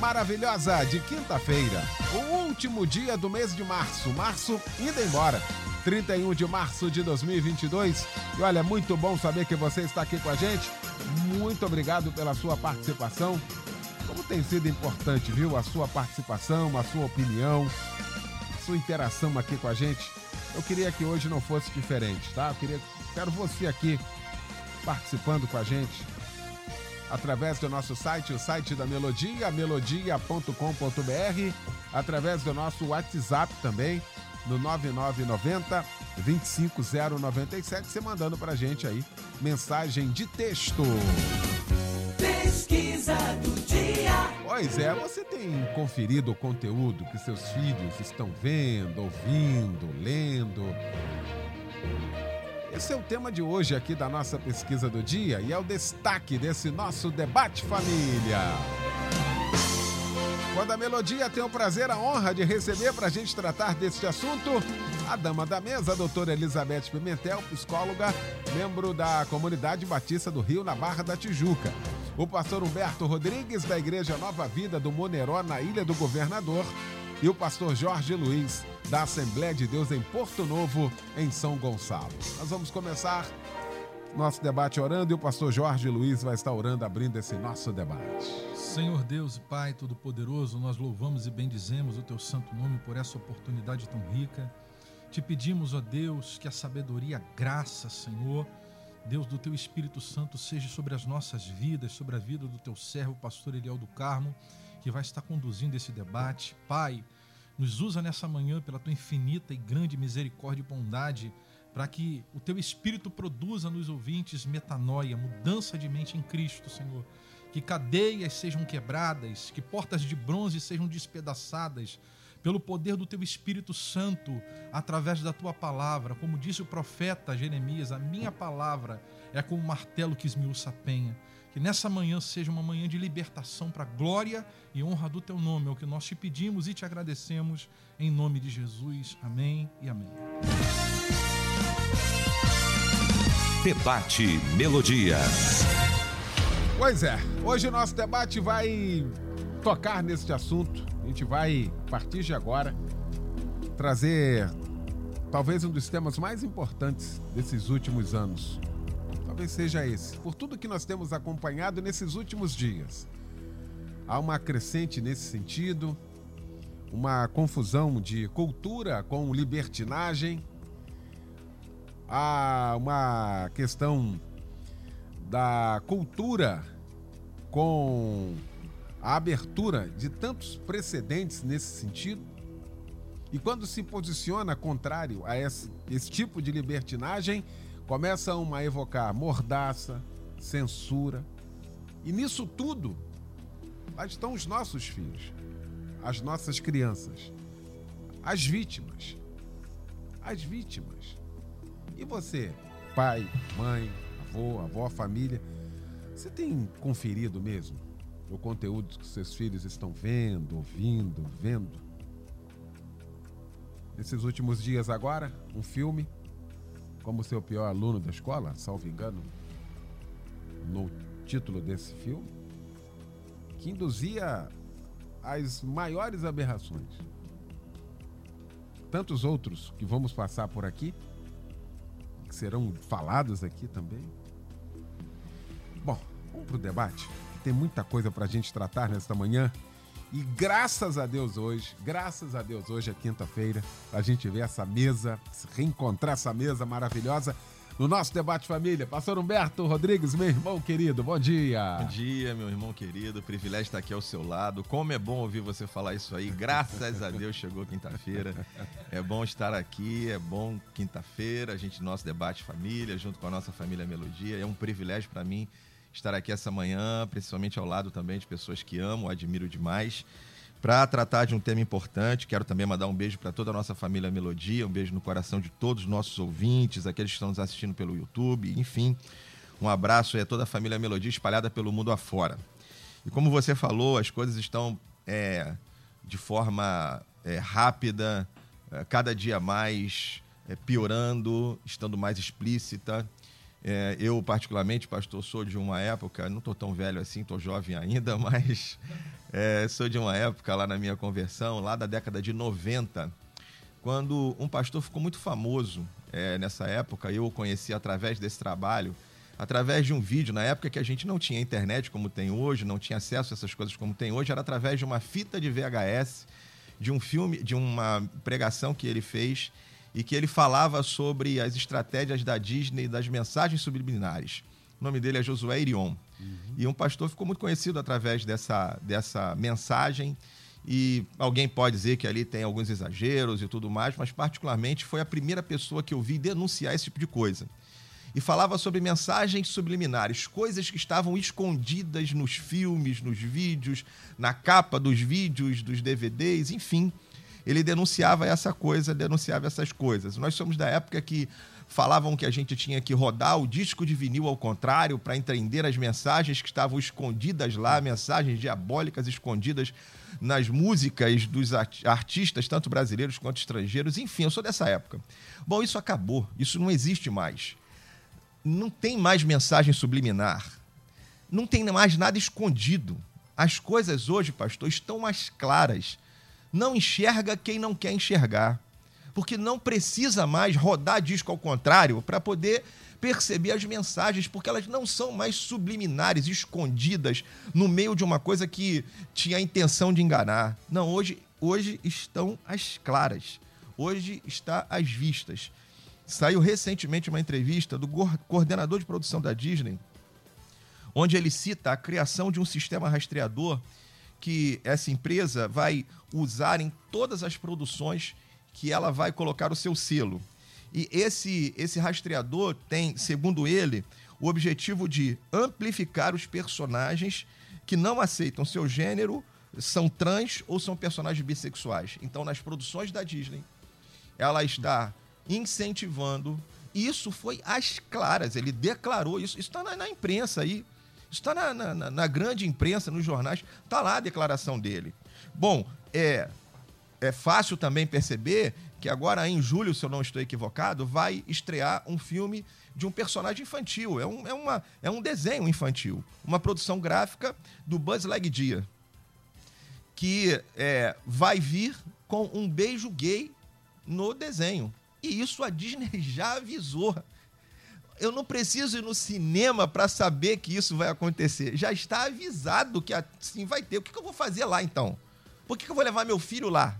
maravilhosa de quinta-feira, o último dia do mês de março. Março indo embora. 31 de março de 2022. E olha, muito bom saber que você está aqui com a gente. Muito obrigado pela sua participação. Como tem sido importante, viu? A sua participação, a sua opinião, a sua interação aqui com a gente. Eu queria que hoje não fosse diferente, tá? Eu queria, quero você aqui participando com a gente através do nosso site, o site da Melodia, melodia.com.br, através do nosso WhatsApp também, no 9990 25097, você mandando pra gente aí mensagem de texto. Pesquisa do dia. Pois é, você tem conferido o conteúdo que seus filhos estão vendo, ouvindo, lendo? Esse é o tema de hoje aqui da nossa pesquisa do dia e é o destaque desse nosso debate família. Quando a Melodia tem o prazer, a honra de receber para a gente tratar deste assunto, a dama da mesa, a doutora Elizabeth Pimentel, psicóloga, membro da Comunidade Batista do Rio, na Barra da Tijuca. O pastor Humberto Rodrigues, da Igreja Nova Vida do Moneró, na Ilha do Governador. E o pastor Jorge Luiz, da Assembleia de Deus em Porto Novo, em São Gonçalo. Nós vamos começar nosso debate orando e o pastor Jorge Luiz vai estar orando, abrindo esse nosso debate. Senhor Deus e Pai Todo-Poderoso, nós louvamos e bendizemos o Teu santo nome por essa oportunidade tão rica. Te pedimos, ó Deus, que a sabedoria, a graça, Senhor, Deus do Teu Espírito Santo, seja sobre as nossas vidas, sobre a vida do Teu servo, pastor Eliel do Carmo, que vai estar conduzindo esse debate. Pai, nos usa nessa manhã pela Tua infinita e grande misericórdia e bondade para que o teu espírito produza nos ouvintes metanoia, mudança de mente em Cristo, Senhor. Que cadeias sejam quebradas, que portas de bronze sejam despedaçadas pelo poder do teu Espírito Santo, através da tua palavra. Como disse o profeta Jeremias, a minha palavra é como um martelo que esmiuça a penha. Que nessa manhã seja uma manhã de libertação para a glória e honra do teu nome. É o que nós te pedimos e te agradecemos em nome de Jesus. Amém e amém. Debate Melodia. Pois é, hoje o nosso debate vai tocar neste assunto. A gente vai, a partir de agora, trazer talvez um dos temas mais importantes desses últimos anos. Talvez seja esse, por tudo que nós temos acompanhado nesses últimos dias. Há uma crescente nesse sentido, uma confusão de cultura com libertinagem, há uma questão da cultura com a abertura de tantos precedentes nesse sentido. E quando se posiciona contrário a esse, esse tipo de libertinagem, começam a evocar mordaça, censura. E nisso tudo, lá estão os nossos filhos, as nossas crianças, as vítimas. As vítimas. E você, pai, mãe, avô, avó, família, você tem conferido mesmo o conteúdo que seus filhos estão vendo, ouvindo, vendo? Nesses últimos dias agora, um filme, como seu pior aluno da escola, salvo engano, no título desse filme, que induzia as maiores aberrações. Tantos outros que vamos passar por aqui, que serão falados aqui também. Bom, vamos para o debate. Tem muita coisa para a gente tratar nesta manhã. E graças a Deus hoje, graças a Deus hoje é quinta-feira, a gente ver essa mesa, reencontrar essa mesa maravilhosa no nosso debate família. Pastor Humberto Rodrigues, meu irmão querido, bom dia. Bom dia, meu irmão querido. Privilégio estar aqui ao seu lado. Como é bom ouvir você falar isso aí. Graças a Deus chegou quinta-feira. É bom estar aqui, é bom quinta-feira, a gente nosso debate família, junto com a nossa família Melodia. É um privilégio para mim estar aqui essa manhã, principalmente ao lado também de pessoas que amo, admiro demais. para tratar de um tema importante. Quero também mandar um beijo para toda a nossa família Melodia, um beijo no coração de todos os nossos ouvintes, aqueles que estão nos assistindo pelo YouTube, enfim. Um abraço a toda a família Melodia espalhada pelo mundo afora. E como você falou, as coisas estão é, de forma é, rápida, é, cada dia mais é, piorando, estando mais explícita. É, eu, particularmente, pastor, sou de uma época, não estou tão velho assim, estou jovem ainda, mas é, sou de uma época lá na minha conversão, lá da década de 90, quando um pastor ficou muito famoso é, nessa época. Eu o conheci através desse trabalho, através de um vídeo. Na época que a gente não tinha internet como tem hoje, não tinha acesso a essas coisas como tem hoje, era através de uma fita de VHS, de um filme, de uma pregação que ele fez e que ele falava sobre as estratégias da Disney das mensagens subliminares. O nome dele é Josué Irion. Uhum. E um pastor ficou muito conhecido através dessa, dessa mensagem. E alguém pode dizer que ali tem alguns exageros e tudo mais, mas particularmente foi a primeira pessoa que eu vi denunciar esse tipo de coisa. E falava sobre mensagens subliminares, coisas que estavam escondidas nos filmes, nos vídeos, na capa dos vídeos, dos DVDs, enfim ele denunciava essa coisa, denunciava essas coisas. Nós somos da época que falavam que a gente tinha que rodar o disco de vinil ao contrário para entender as mensagens que estavam escondidas lá, mensagens diabólicas escondidas nas músicas dos artistas, tanto brasileiros quanto estrangeiros. Enfim, eu sou dessa época. Bom, isso acabou, isso não existe mais. Não tem mais mensagem subliminar. Não tem mais nada escondido. As coisas hoje, pastor, estão mais claras não enxerga quem não quer enxergar. Porque não precisa mais rodar disco ao contrário para poder perceber as mensagens, porque elas não são mais subliminares, escondidas no meio de uma coisa que tinha a intenção de enganar. Não, hoje, hoje estão as claras. Hoje está às vistas. Saiu recentemente uma entrevista do coordenador de produção da Disney, onde ele cita a criação de um sistema rastreador que essa empresa vai usar em todas as produções que ela vai colocar o seu selo. E esse, esse rastreador tem, segundo ele, o objetivo de amplificar os personagens que não aceitam seu gênero, são trans ou são personagens bissexuais. Então, nas produções da Disney, ela está incentivando. Isso foi às claras, ele declarou isso. Isso está na, na imprensa aí. Está na, na, na, grande imprensa, nos jornais, está lá a declaração dele. Bom, é, é fácil também perceber que agora em julho, se eu não estou equivocado, vai estrear um filme de um personagem infantil. É um, é uma, é um desenho infantil. Uma produção gráfica do Buzz Lightyear. Que é, vai vir com um beijo gay no desenho. E isso a Disney já avisou eu não preciso ir no cinema para saber que isso vai acontecer. Já está avisado que assim vai ter. O que, que eu vou fazer lá então? Por que, que eu vou levar meu filho lá?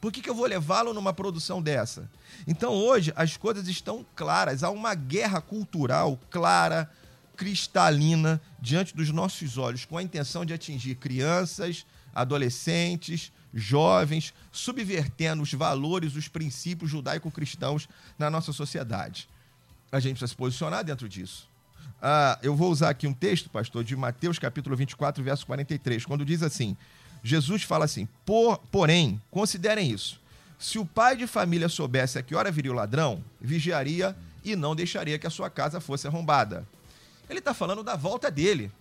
Por que, que eu vou levá-lo numa produção dessa? Então hoje as coisas estão claras. Há uma guerra cultural clara, cristalina, diante dos nossos olhos, com a intenção de atingir crianças, adolescentes, jovens, subvertendo os valores, os princípios judaico-cristãos na nossa sociedade a gente precisa se posicionar dentro disso. Ah, eu vou usar aqui um texto, pastor, de Mateus capítulo 24, verso 43, quando diz assim: Jesus fala assim, Por, porém, considerem isso. Se o pai de família soubesse a que hora viria o ladrão, vigiaria e não deixaria que a sua casa fosse arrombada. Ele está falando da volta dele.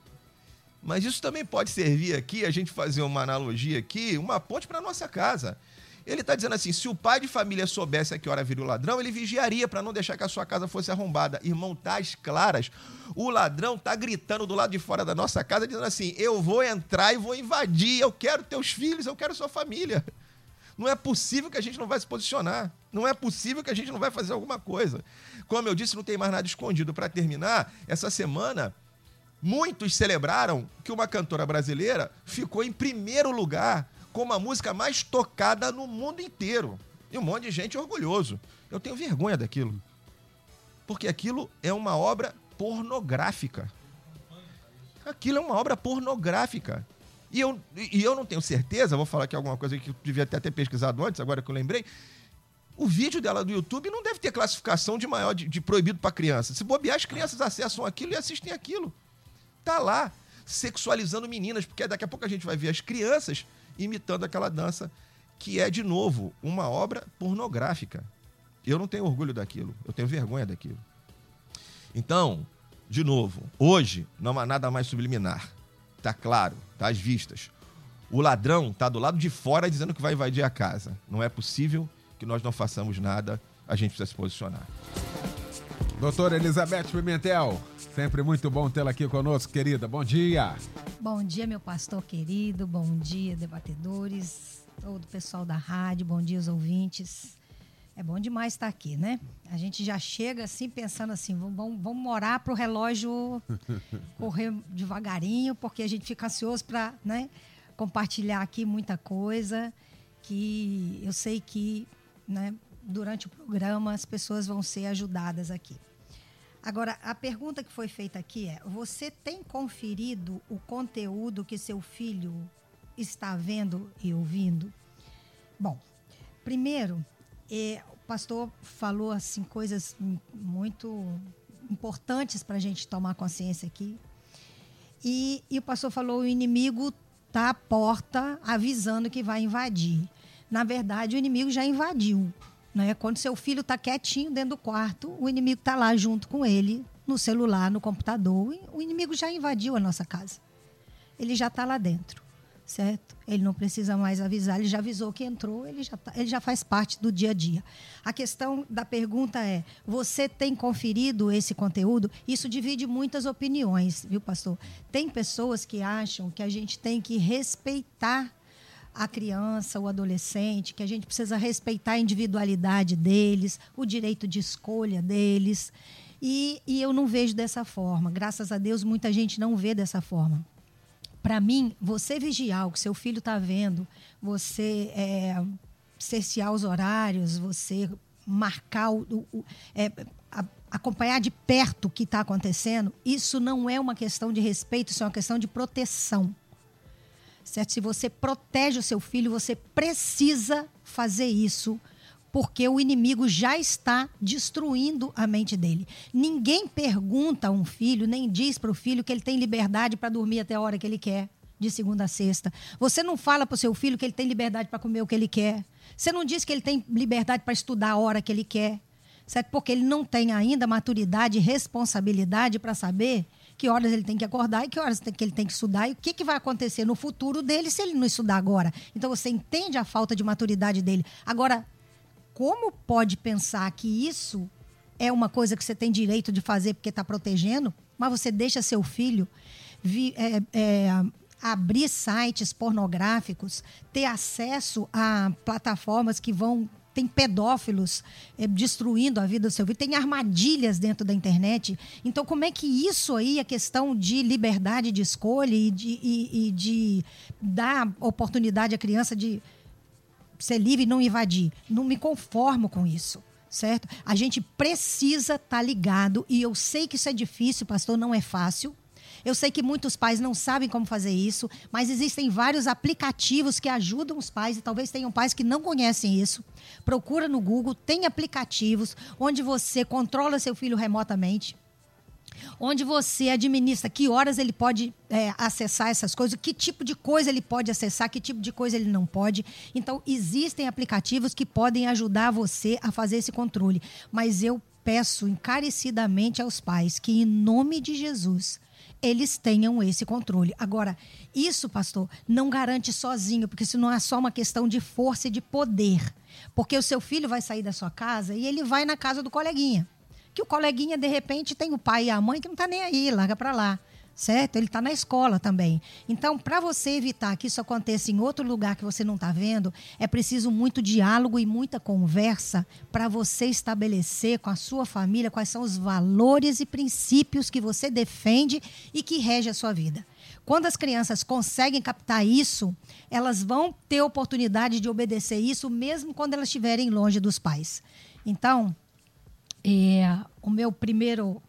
Mas isso também pode servir aqui, a gente fazer uma analogia aqui, uma ponte para nossa casa. Ele está dizendo assim: se o pai de família soubesse a que hora viria o ladrão, ele vigiaria para não deixar que a sua casa fosse arrombada. Irmão, tá claras. O ladrão tá gritando do lado de fora da nossa casa, dizendo assim: eu vou entrar e vou invadir. Eu quero teus filhos, eu quero sua família. Não é possível que a gente não vai se posicionar. Não é possível que a gente não vai fazer alguma coisa. Como eu disse, não tem mais nada escondido. Para terminar, essa semana, muitos celebraram que uma cantora brasileira ficou em primeiro lugar como a música mais tocada no mundo inteiro. E um monte de gente orgulhoso. Eu tenho vergonha daquilo. Porque aquilo é uma obra pornográfica. Aquilo é uma obra pornográfica. E eu, e eu não tenho certeza, vou falar aqui alguma coisa que eu devia até ter pesquisado antes, agora que eu lembrei. O vídeo dela do YouTube não deve ter classificação de maior de, de proibido para criança. Se bobear, as crianças acessam aquilo e assistem aquilo. Tá lá, sexualizando meninas, porque daqui a pouco a gente vai ver as crianças imitando aquela dança que é, de novo, uma obra pornográfica. Eu não tenho orgulho daquilo, eu tenho vergonha daquilo. Então, de novo, hoje não há nada mais subliminar. Está claro, está às vistas. O ladrão está do lado de fora dizendo que vai invadir a casa. Não é possível que nós não façamos nada, a gente precisa se posicionar. Doutora Elizabeth Pimentel, sempre muito bom tê-la aqui conosco, querida. Bom dia. Bom dia, meu pastor querido. Bom dia, debatedores, todo o pessoal da rádio. Bom dia, os ouvintes. É bom demais estar aqui, né? A gente já chega assim pensando assim, vamos, vamos morar para o relógio correr devagarinho, porque a gente fica ansioso para né, compartilhar aqui muita coisa que eu sei que né, durante o programa as pessoas vão ser ajudadas aqui. Agora, a pergunta que foi feita aqui é: você tem conferido o conteúdo que seu filho está vendo e ouvindo? Bom, primeiro, é, o pastor falou assim coisas muito importantes para a gente tomar consciência aqui. E, e o pastor falou: o inimigo está à porta avisando que vai invadir. Na verdade, o inimigo já invadiu. Né? Quando seu filho está quietinho dentro do quarto, o inimigo está lá junto com ele, no celular, no computador. O inimigo já invadiu a nossa casa. Ele já está lá dentro, certo? Ele não precisa mais avisar, ele já avisou que entrou, ele já, tá, ele já faz parte do dia a dia. A questão da pergunta é: você tem conferido esse conteúdo? Isso divide muitas opiniões, viu, pastor? Tem pessoas que acham que a gente tem que respeitar a criança, o adolescente, que a gente precisa respeitar a individualidade deles, o direito de escolha deles. E, e eu não vejo dessa forma. Graças a Deus, muita gente não vê dessa forma. Para mim, você vigiar o que seu filho está vendo, você é, cercear os horários, você marcar o, o é, a, acompanhar de perto o que está acontecendo, isso não é uma questão de respeito, isso é uma questão de proteção certo? Se você protege o seu filho, você precisa fazer isso, porque o inimigo já está destruindo a mente dele. Ninguém pergunta a um filho, nem diz para o filho que ele tem liberdade para dormir até a hora que ele quer, de segunda a sexta. Você não fala para o seu filho que ele tem liberdade para comer o que ele quer. Você não diz que ele tem liberdade para estudar a hora que ele quer, certo? Porque ele não tem ainda maturidade e responsabilidade para saber que horas ele tem que acordar e que horas que ele tem que estudar e o que, que vai acontecer no futuro dele se ele não estudar agora. Então você entende a falta de maturidade dele. Agora, como pode pensar que isso é uma coisa que você tem direito de fazer porque está protegendo, mas você deixa seu filho vi, é, é, abrir sites pornográficos, ter acesso a plataformas que vão tem pedófilos é, destruindo a vida do seu filho, tem armadilhas dentro da internet. Então, como é que isso aí, a questão de liberdade de escolha e de, e, e de dar oportunidade à criança de ser livre e não invadir? Não me conformo com isso certo? A gente precisa estar tá ligado e eu sei que isso é difícil, pastor, não é fácil, eu sei que muitos pais não sabem como fazer isso, mas existem vários aplicativos que ajudam os pais, e talvez tenham pais que não conhecem isso. Procura no Google, tem aplicativos onde você controla seu filho remotamente onde você administra que horas ele pode é, acessar essas coisas, que tipo de coisa ele pode acessar, que tipo de coisa ele não pode. Então, existem aplicativos que podem ajudar você a fazer esse controle. Mas eu peço encarecidamente aos pais que, em nome de Jesus, eles tenham esse controle. Agora, isso, pastor, não garante sozinho, porque isso não é só uma questão de força e de poder. Porque o seu filho vai sair da sua casa e ele vai na casa do coleguinha. Que o coleguinha, de repente, tem o pai e a mãe que não está nem aí, larga para lá certo? Ele está na escola também. Então, para você evitar que isso aconteça em outro lugar que você não está vendo, é preciso muito diálogo e muita conversa para você estabelecer com a sua família quais são os valores e princípios que você defende e que rege a sua vida. Quando as crianças conseguem captar isso, elas vão ter oportunidade de obedecer isso, mesmo quando elas estiverem longe dos pais. Então, é, o meu primeiro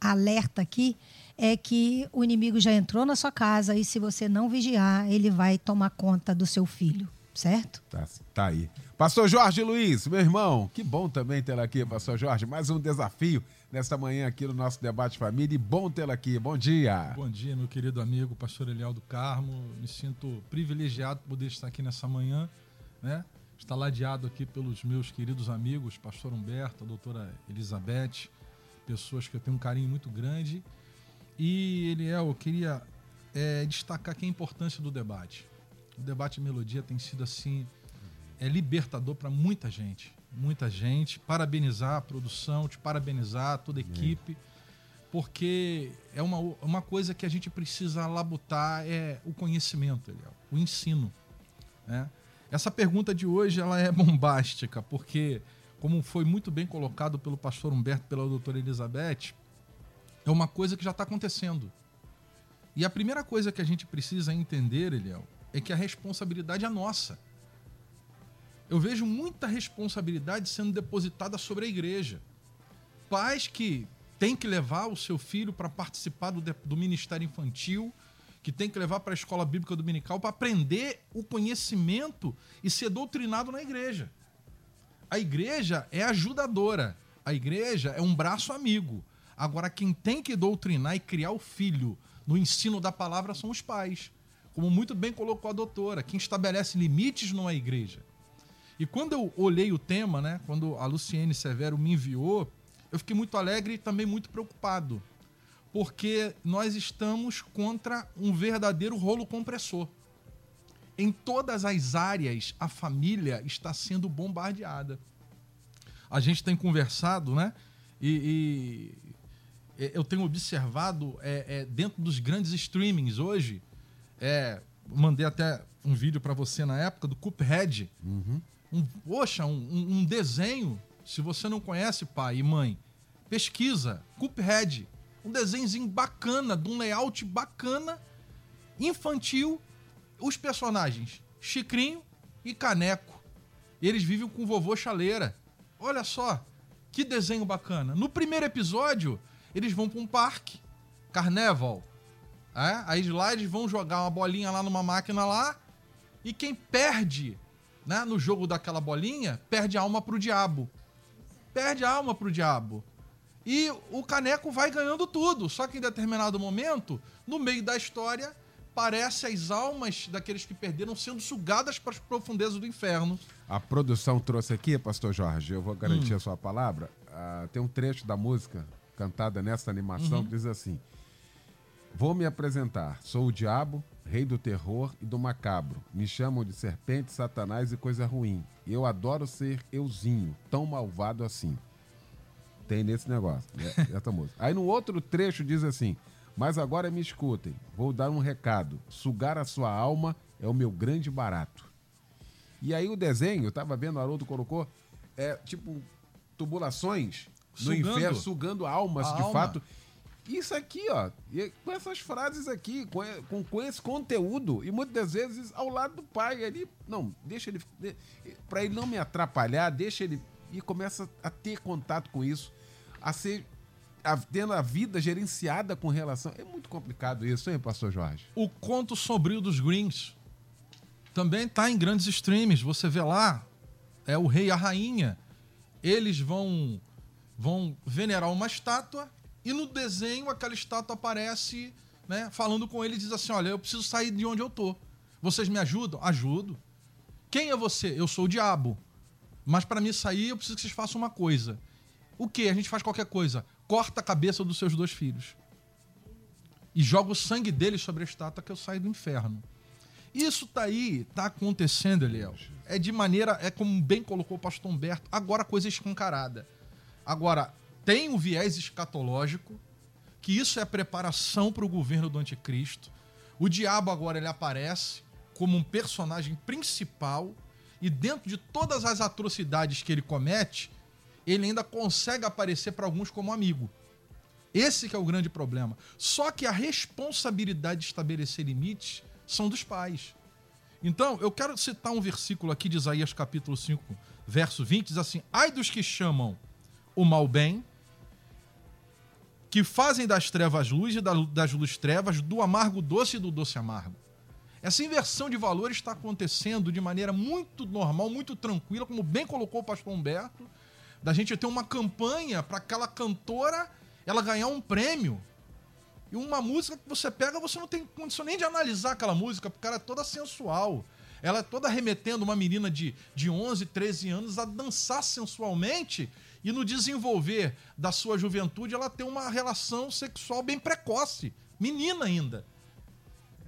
alerta aqui é que o inimigo já entrou na sua casa e se você não vigiar, ele vai tomar conta do seu filho, certo? Tá, tá aí. Pastor Jorge Luiz, meu irmão, que bom também ter aqui, Pastor Jorge. Mais um desafio nesta manhã aqui no nosso Debate Família. E bom tê-la aqui. Bom dia. Bom dia, meu querido amigo, pastor Eliel do Carmo. Me sinto privilegiado por poder estar aqui nessa manhã, né? Está ladeado aqui pelos meus queridos amigos, pastor Humberto, a doutora Elizabeth, pessoas que eu tenho um carinho muito grande. E, Eliel, eu queria é, destacar aqui a importância do debate. O debate Melodia tem sido assim é libertador para muita gente, muita gente. Parabenizar a produção, te parabenizar toda a equipe, porque é uma, uma coisa que a gente precisa labutar é o conhecimento, Eliel, o ensino, né? Essa pergunta de hoje ela é bombástica, porque como foi muito bem colocado pelo pastor Humberto, pela doutora Elizabeth, é uma coisa que já está acontecendo. E a primeira coisa que a gente precisa entender, Eliel, é que a responsabilidade é nossa. Eu vejo muita responsabilidade sendo depositada sobre a igreja. Pais que têm que levar o seu filho para participar do, do ministério infantil, que tem que levar para a escola bíblica dominical para aprender o conhecimento e ser doutrinado na igreja. A igreja é ajudadora, a igreja é um braço amigo. Agora, quem tem que doutrinar e criar o filho no ensino da palavra são os pais. Como muito bem colocou a doutora, quem estabelece limites não é a igreja. E quando eu olhei o tema, né, quando a Luciene Severo me enviou, eu fiquei muito alegre e também muito preocupado, porque nós estamos contra um verdadeiro rolo compressor. Em todas as áreas, a família está sendo bombardeada. A gente tem conversado, né? E, e eu tenho observado é, é, dentro dos grandes streamings hoje, é, mandei até um vídeo para você na época do Cuphead. Uhum um, poxa, um, um, desenho. Se você não conhece, pai e mãe, pesquisa. Cuphead. Um desenhozinho bacana, de um layout bacana, infantil. Os personagens, Chicrinho e Caneco. Eles vivem com o vovô Chaleira. Olha só, que desenho bacana. No primeiro episódio, eles vão para um parque, Carnaval. É? Aí lá eles vão jogar uma bolinha lá numa máquina lá. E quem perde né, no jogo daquela bolinha, perde a alma pro diabo. Perde a alma pro diabo. E o caneco vai ganhando tudo. Só que em determinado momento, no meio da história, parece as almas daqueles que perderam sendo sugadas para as profundezas do inferno. A produção trouxe aqui, pastor Jorge, eu vou garantir hum. a sua palavra. Uh, tem um trecho da música cantada nessa animação uhum. que diz assim: Vou me apresentar, sou o diabo, rei do terror e do macabro. Me chamam de serpente, satanás e coisa ruim. Eu adoro ser euzinho, tão malvado assim. Tem nesse negócio, né? essa música. Aí no outro trecho diz assim: Mas agora me escutem, vou dar um recado. Sugar a sua alma é o meu grande barato. E aí o desenho, eu tava vendo, o Haroldo colocou, é tipo tubulações no inferno, sugando almas a de alma. fato. Isso aqui, ó, com essas frases aqui, com, com, com, esse conteúdo, e muitas vezes ao lado do pai ali, não, deixa ele, para ele não me atrapalhar, deixa ele, e começa a ter contato com isso, a ser, a, tendo a vida gerenciada com relação. É muito complicado isso, hein, Pastor Jorge? O conto sombrio dos Greens também está em grandes streams, você vê lá, é o rei e a rainha, eles vão, vão venerar uma estátua e no desenho, aquela estátua aparece, né, falando com ele diz assim: Olha, eu preciso sair de onde eu tô. Vocês me ajudam? Ajudo. Quem é você? Eu sou o diabo. Mas para mim sair, eu preciso que vocês façam uma coisa. O que? A gente faz qualquer coisa. Corta a cabeça dos seus dois filhos. E joga o sangue deles sobre a estátua que eu saio do inferno. Isso tá aí, tá acontecendo, Eliel. É de maneira, é como bem colocou o pastor Humberto, agora coisa escancarada. Agora, tem um viés escatológico, que isso é preparação para o governo do anticristo. O diabo agora ele aparece como um personagem principal e dentro de todas as atrocidades que ele comete, ele ainda consegue aparecer para alguns como amigo. Esse que é o grande problema. Só que a responsabilidade de estabelecer limites são dos pais. Então, eu quero citar um versículo aqui de Isaías capítulo 5, verso 20, diz assim: Ai dos que chamam o mal bem que fazem das trevas luz e das luz trevas, do amargo doce e do doce amargo. Essa inversão de valores está acontecendo de maneira muito normal, muito tranquila, como bem colocou o pastor Humberto, da gente ter uma campanha para aquela cantora ela ganhar um prêmio. E uma música que você pega, você não tem condição nem de analisar aquela música, porque ela é toda sensual. Ela é toda remetendo uma menina de, de 11, 13 anos a dançar sensualmente e no desenvolver da sua juventude ela tem uma relação sexual bem precoce. Menina ainda.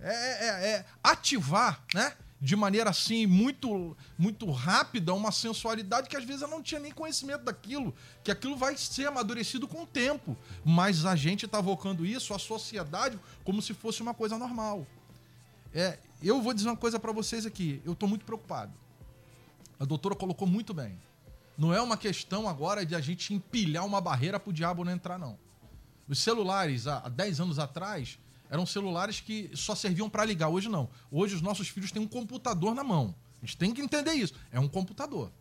É, é, é ativar, né? de maneira assim muito muito rápida uma sensualidade que às vezes eu não tinha nem conhecimento daquilo, que aquilo vai ser amadurecido com o tempo, mas a gente está evocando isso a sociedade como se fosse uma coisa normal. É, eu vou dizer uma coisa para vocês aqui, eu estou muito preocupado. A doutora colocou muito bem. Não é uma questão agora de a gente empilhar uma barreira para o diabo não entrar, não. Os celulares, há 10 anos atrás, eram celulares que só serviam para ligar. Hoje não. Hoje os nossos filhos têm um computador na mão. A gente tem que entender isso. É um computador.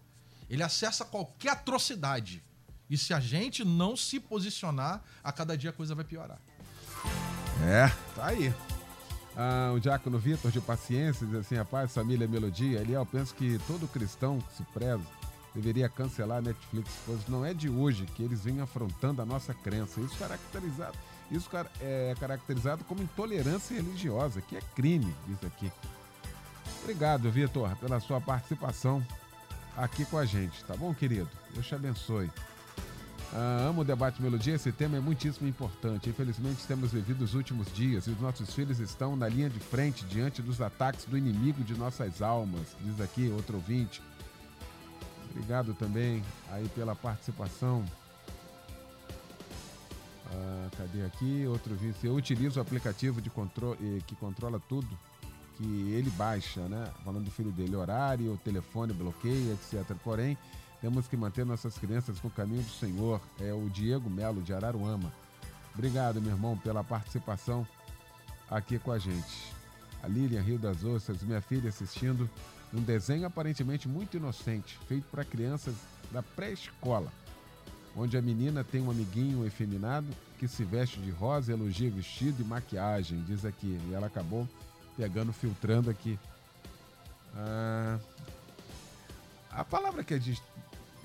Ele acessa qualquer atrocidade. E se a gente não se posicionar, a cada dia a coisa vai piorar. É, tá aí. Ah, o Diácono Vitor de Paciência diz assim: a paz, família, melodia. Eliel, penso que todo cristão que se preza deveria cancelar a Netflix, pois não é de hoje que eles vêm afrontando a nossa crença. Isso caracterizado isso é caracterizado como intolerância religiosa, que é crime, diz aqui. Obrigado, Vitor, pela sua participação aqui com a gente, tá bom, querido? Deus te abençoe. Ah, amo o debate melodia, esse tema é muitíssimo importante. Infelizmente, temos vivido os últimos dias e os nossos filhos estão na linha de frente diante dos ataques do inimigo de nossas almas, diz aqui outro ouvinte. Obrigado também aí pela participação. Ah, cadê aqui? Outro vício. Eu utilizo o aplicativo de controle que controla tudo que ele baixa, né? Falando do filho dele, horário, telefone, bloqueio, etc. Porém, temos que manter nossas crianças com o caminho do Senhor. É o Diego Melo, de Araruama. Obrigado, meu irmão, pela participação aqui com a gente. A Lilian Rio das Ostras, minha filha, assistindo um desenho aparentemente muito inocente, feito para crianças da pré-escola onde a menina tem um amiguinho efeminado que se veste de rosa, elogia vestido e maquiagem, diz aqui. E ela acabou pegando, filtrando aqui. Ah, a palavra que é de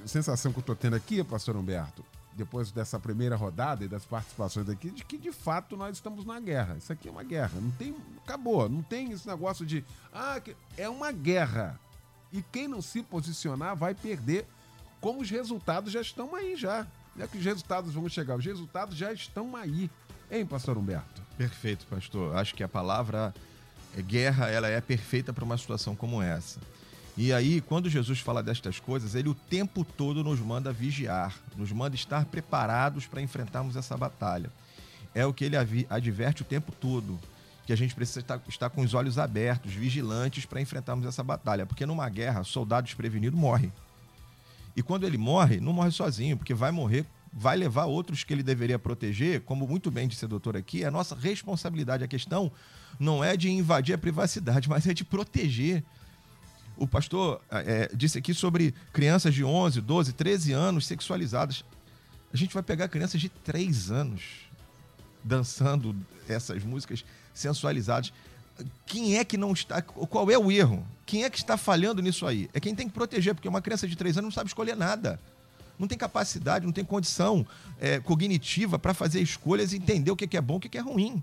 sensação que eu estou tendo aqui, pastor Humberto, depois dessa primeira rodada e das participações aqui, de que de fato nós estamos na guerra. Isso aqui é uma guerra. Não tem. Acabou. Não tem esse negócio de. Ah, é uma guerra. E quem não se posicionar vai perder como os resultados já estão aí já. É que os resultados vão chegar, os resultados já estão aí. Hein, pastor Humberto? Perfeito, pastor. Acho que a palavra guerra, ela é perfeita para uma situação como essa. E aí, quando Jesus fala destas coisas, ele o tempo todo nos manda vigiar, nos manda estar preparados para enfrentarmos essa batalha. É o que ele adverte o tempo todo, que a gente precisa estar, com os olhos abertos, vigilantes para enfrentarmos essa batalha, porque numa guerra, soldado desprevenido morre. E quando ele morre, não morre sozinho, porque vai morrer, vai levar outros que ele deveria proteger, como muito bem disse a doutora aqui, é a nossa responsabilidade. A questão não é de invadir a privacidade, mas é de proteger. O pastor é, disse aqui sobre crianças de 11, 12, 13 anos sexualizadas. A gente vai pegar crianças de 3 anos dançando essas músicas sensualizadas quem é que não está. Qual é o erro? Quem é que está falhando nisso aí? É quem tem que proteger, porque uma criança de três anos não sabe escolher nada. Não tem capacidade, não tem condição é, cognitiva para fazer escolhas e entender o que é bom e o que é ruim.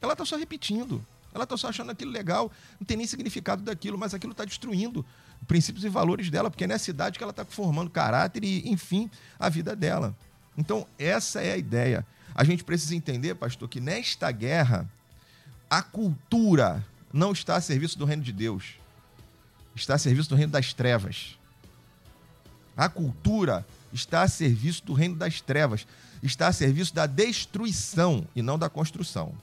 Ela está só repetindo. Ela está só achando aquilo legal, não tem nem significado daquilo, mas aquilo está destruindo princípios e valores dela, porque é nessa idade que ela está formando caráter e, enfim, a vida dela. Então, essa é a ideia. A gente precisa entender, pastor, que nesta guerra a cultura não está a serviço do reino de Deus, está a serviço do reino das trevas. A cultura está a serviço do reino das trevas, está a serviço da destruição e não da construção.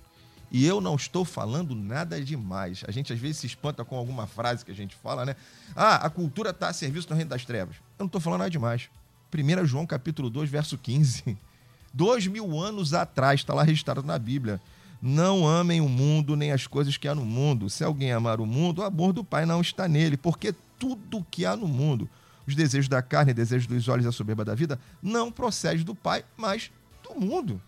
E eu não estou falando nada demais. A gente às vezes se espanta com alguma frase que a gente fala, né? Ah, a cultura está a serviço do reino das trevas. Eu não estou falando nada demais. 1 João capítulo 2, verso 15. Dois mil anos atrás, está lá registrado na Bíblia. Não amem o mundo nem as coisas que há no mundo. Se alguém amar o mundo, o amor do Pai não está nele, porque tudo que há no mundo, os desejos da carne, desejos dos olhos e a soberba da vida, não procede do Pai, mas do mundo.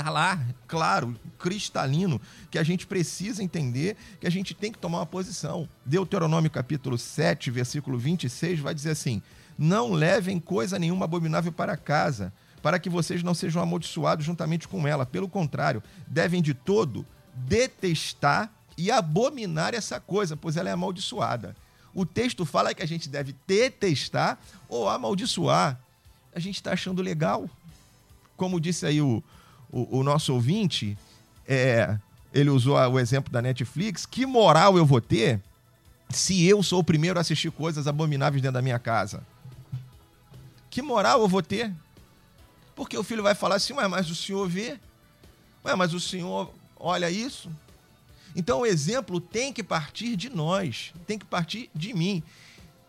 Está lá, claro, cristalino, que a gente precisa entender, que a gente tem que tomar uma posição. Deuteronômio capítulo 7, versículo 26, vai dizer assim: Não levem coisa nenhuma abominável para casa, para que vocês não sejam amaldiçoados juntamente com ela. Pelo contrário, devem de todo detestar e abominar essa coisa, pois ela é amaldiçoada. O texto fala que a gente deve detestar ou amaldiçoar. A gente está achando legal. Como disse aí o, o, o nosso ouvinte, é, ele usou o exemplo da Netflix. Que moral eu vou ter se eu sou o primeiro a assistir coisas abomináveis dentro da minha casa? Que moral eu vou ter? Porque o filho vai falar assim, ué, mas o senhor vê? Ué, mas o senhor olha isso? Então o exemplo tem que partir de nós, tem que partir de mim.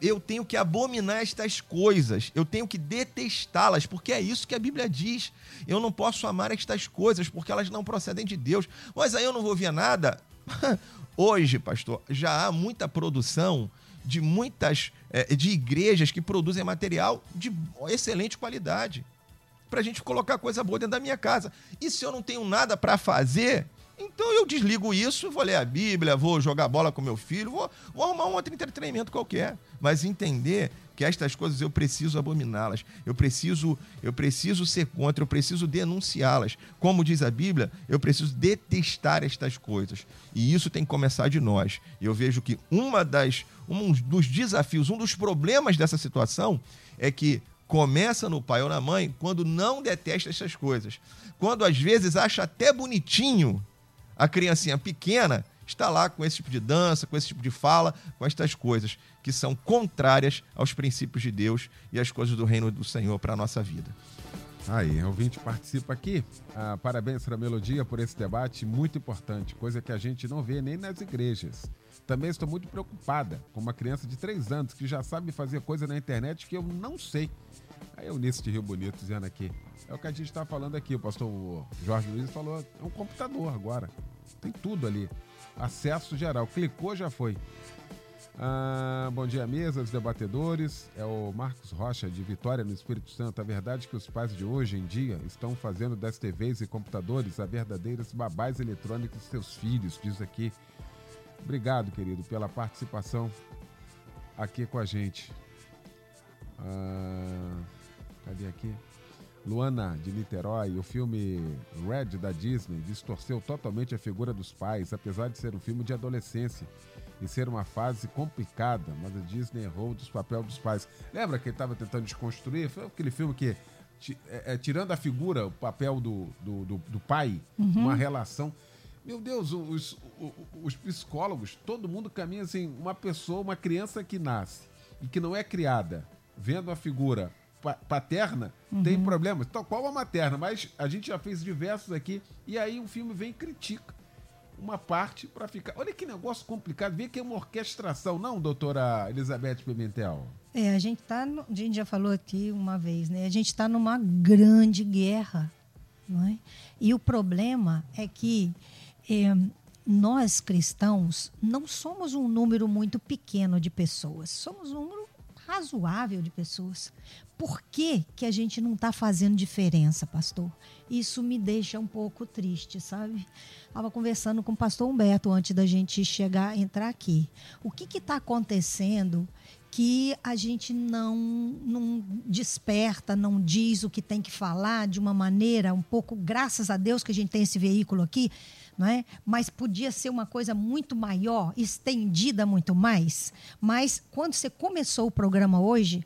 Eu tenho que abominar estas coisas, eu tenho que detestá-las, porque é isso que a Bíblia diz. Eu não posso amar estas coisas, porque elas não procedem de Deus. Mas aí eu não vou ver nada. Hoje, pastor, já há muita produção de muitas é, de igrejas que produzem material de excelente qualidade para a gente colocar coisa boa dentro da minha casa. E se eu não tenho nada para fazer, então eu desligo isso, vou ler a Bíblia, vou jogar bola com meu filho, vou, vou arrumar um outro entretenimento qualquer. Mas entender que estas coisas eu preciso abominá-las, eu preciso, eu preciso ser contra, eu preciso denunciá-las. Como diz a Bíblia, eu preciso detestar estas coisas. E isso tem que começar de nós. Eu vejo que uma das, um dos desafios, um dos problemas dessa situação é que começa no pai ou na mãe quando não detesta essas coisas. Quando às vezes acha até bonitinho a criancinha pequena está lá com esse tipo de dança, com esse tipo de fala, com estas coisas que são contrárias aos princípios de Deus e às coisas do reino do Senhor para a nossa vida. Aí, ouvinte participa aqui. Ah, parabéns para a Melodia por esse debate muito importante, coisa que a gente não vê nem nas igrejas. Também estou muito preocupada com uma criança de 3 anos que já sabe fazer coisa na internet que eu não sei. Aí o Nisso de Rio Bonito dizendo aqui. É o que a gente está falando aqui. O pastor Jorge Luiz falou: é um computador agora. Tem tudo ali. Acesso geral. Clicou, já foi. Ah, bom dia, mesa, os debatedores. É o Marcos Rocha, de Vitória, no Espírito Santo. A verdade é que os pais de hoje em dia estão fazendo das TVs e computadores a verdadeiras babás eletrônicos de seus filhos, diz aqui. Obrigado, querido, pela participação aqui com a gente. Ah, cadê aqui? Luana de Niterói, o filme Red da Disney distorceu totalmente a figura dos pais, apesar de ser um filme de adolescência e ser uma fase complicada, mas a Disney errou dos papéis dos pais. Lembra que ele estava tentando desconstruir? Foi aquele filme que, é, é, tirando a figura, o papel do, do, do, do pai, uhum. uma relação. Meu Deus, os, os, os psicólogos, todo mundo caminha assim, uma pessoa, uma criança que nasce e que não é criada, vendo a figura paterna, uhum. tem problemas. Tal qual a materna, mas a gente já fez diversos aqui e aí o filme vem e critica uma parte para ficar. Olha que negócio complicado, vê que é uma orquestração, não, doutora Elizabeth Pimentel? É, a gente tá, no, a gente já falou aqui uma vez, né? A gente está numa grande guerra, não é? E o problema é que é, nós cristãos não somos um número muito pequeno de pessoas, somos um número razoável de pessoas. Por que, que a gente não está fazendo diferença, pastor? Isso me deixa um pouco triste, sabe? Estava conversando com o pastor Humberto antes da gente chegar, entrar aqui. O que está acontecendo que a gente não, não desperta, não diz o que tem que falar de uma maneira um pouco, graças a Deus que a gente tem esse veículo aqui, não é? Mas podia ser uma coisa muito maior, estendida muito mais. Mas quando você começou o programa hoje,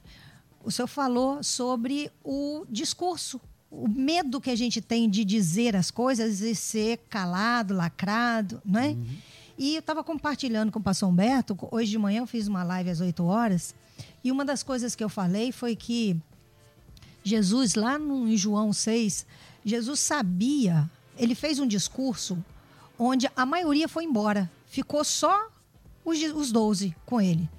o senhor falou sobre o discurso, o medo que a gente tem de dizer as coisas e ser calado, lacrado, não é? Uhum. E eu estava compartilhando com o pastor Humberto, hoje de manhã eu fiz uma live às 8 horas, e uma das coisas que eu falei foi que Jesus, lá no, em João 6, Jesus sabia, ele fez um discurso onde a maioria foi embora. Ficou só os, os 12 com ele.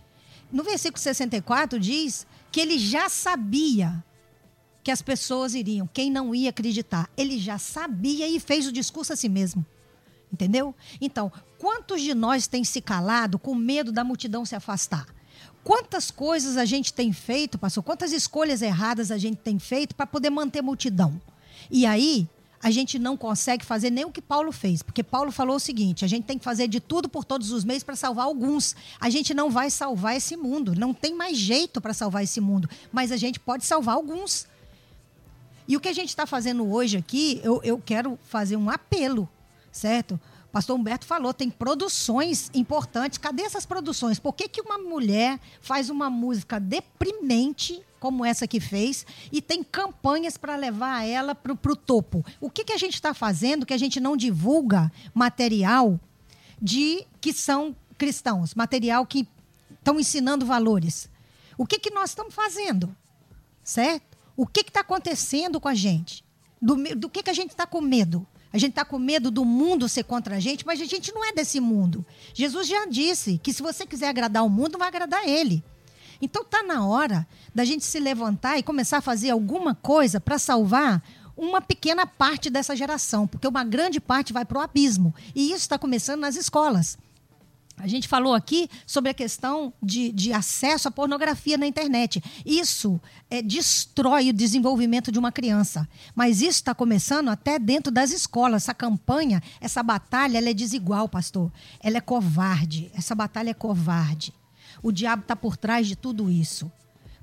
No versículo 64 diz que ele já sabia que as pessoas iriam, quem não ia acreditar. Ele já sabia e fez o discurso a si mesmo. Entendeu? Então, quantos de nós têm se calado com medo da multidão se afastar? Quantas coisas a gente tem feito, pastor? Quantas escolhas erradas a gente tem feito para poder manter multidão? E aí, a gente não consegue fazer nem o que Paulo fez, porque Paulo falou o seguinte: a gente tem que fazer de tudo por todos os meios para salvar alguns. A gente não vai salvar esse mundo, não tem mais jeito para salvar esse mundo, mas a gente pode salvar alguns. E o que a gente está fazendo hoje aqui, eu, eu quero fazer um apelo, certo? Pastor Humberto falou, tem produções importantes. Cadê essas produções? Por que, que uma mulher faz uma música deprimente como essa que fez, e tem campanhas para levar ela para o topo. O que, que a gente está fazendo que a gente não divulga material de que são cristãos, material que estão ensinando valores? O que, que nós estamos fazendo? Certo? O que está acontecendo com a gente? Do, do que, que a gente está com medo? A gente está com medo do mundo ser contra a gente, mas a gente não é desse mundo. Jesus já disse que se você quiser agradar o mundo, vai agradar ele. Então está na hora da gente se levantar e começar a fazer alguma coisa para salvar uma pequena parte dessa geração, porque uma grande parte vai para o abismo. E isso está começando nas escolas. A gente falou aqui sobre a questão de, de acesso à pornografia na internet. Isso é, destrói o desenvolvimento de uma criança. Mas isso está começando até dentro das escolas. Essa campanha, essa batalha, ela é desigual, pastor. Ela é covarde. Essa batalha é covarde. O diabo está por trás de tudo isso.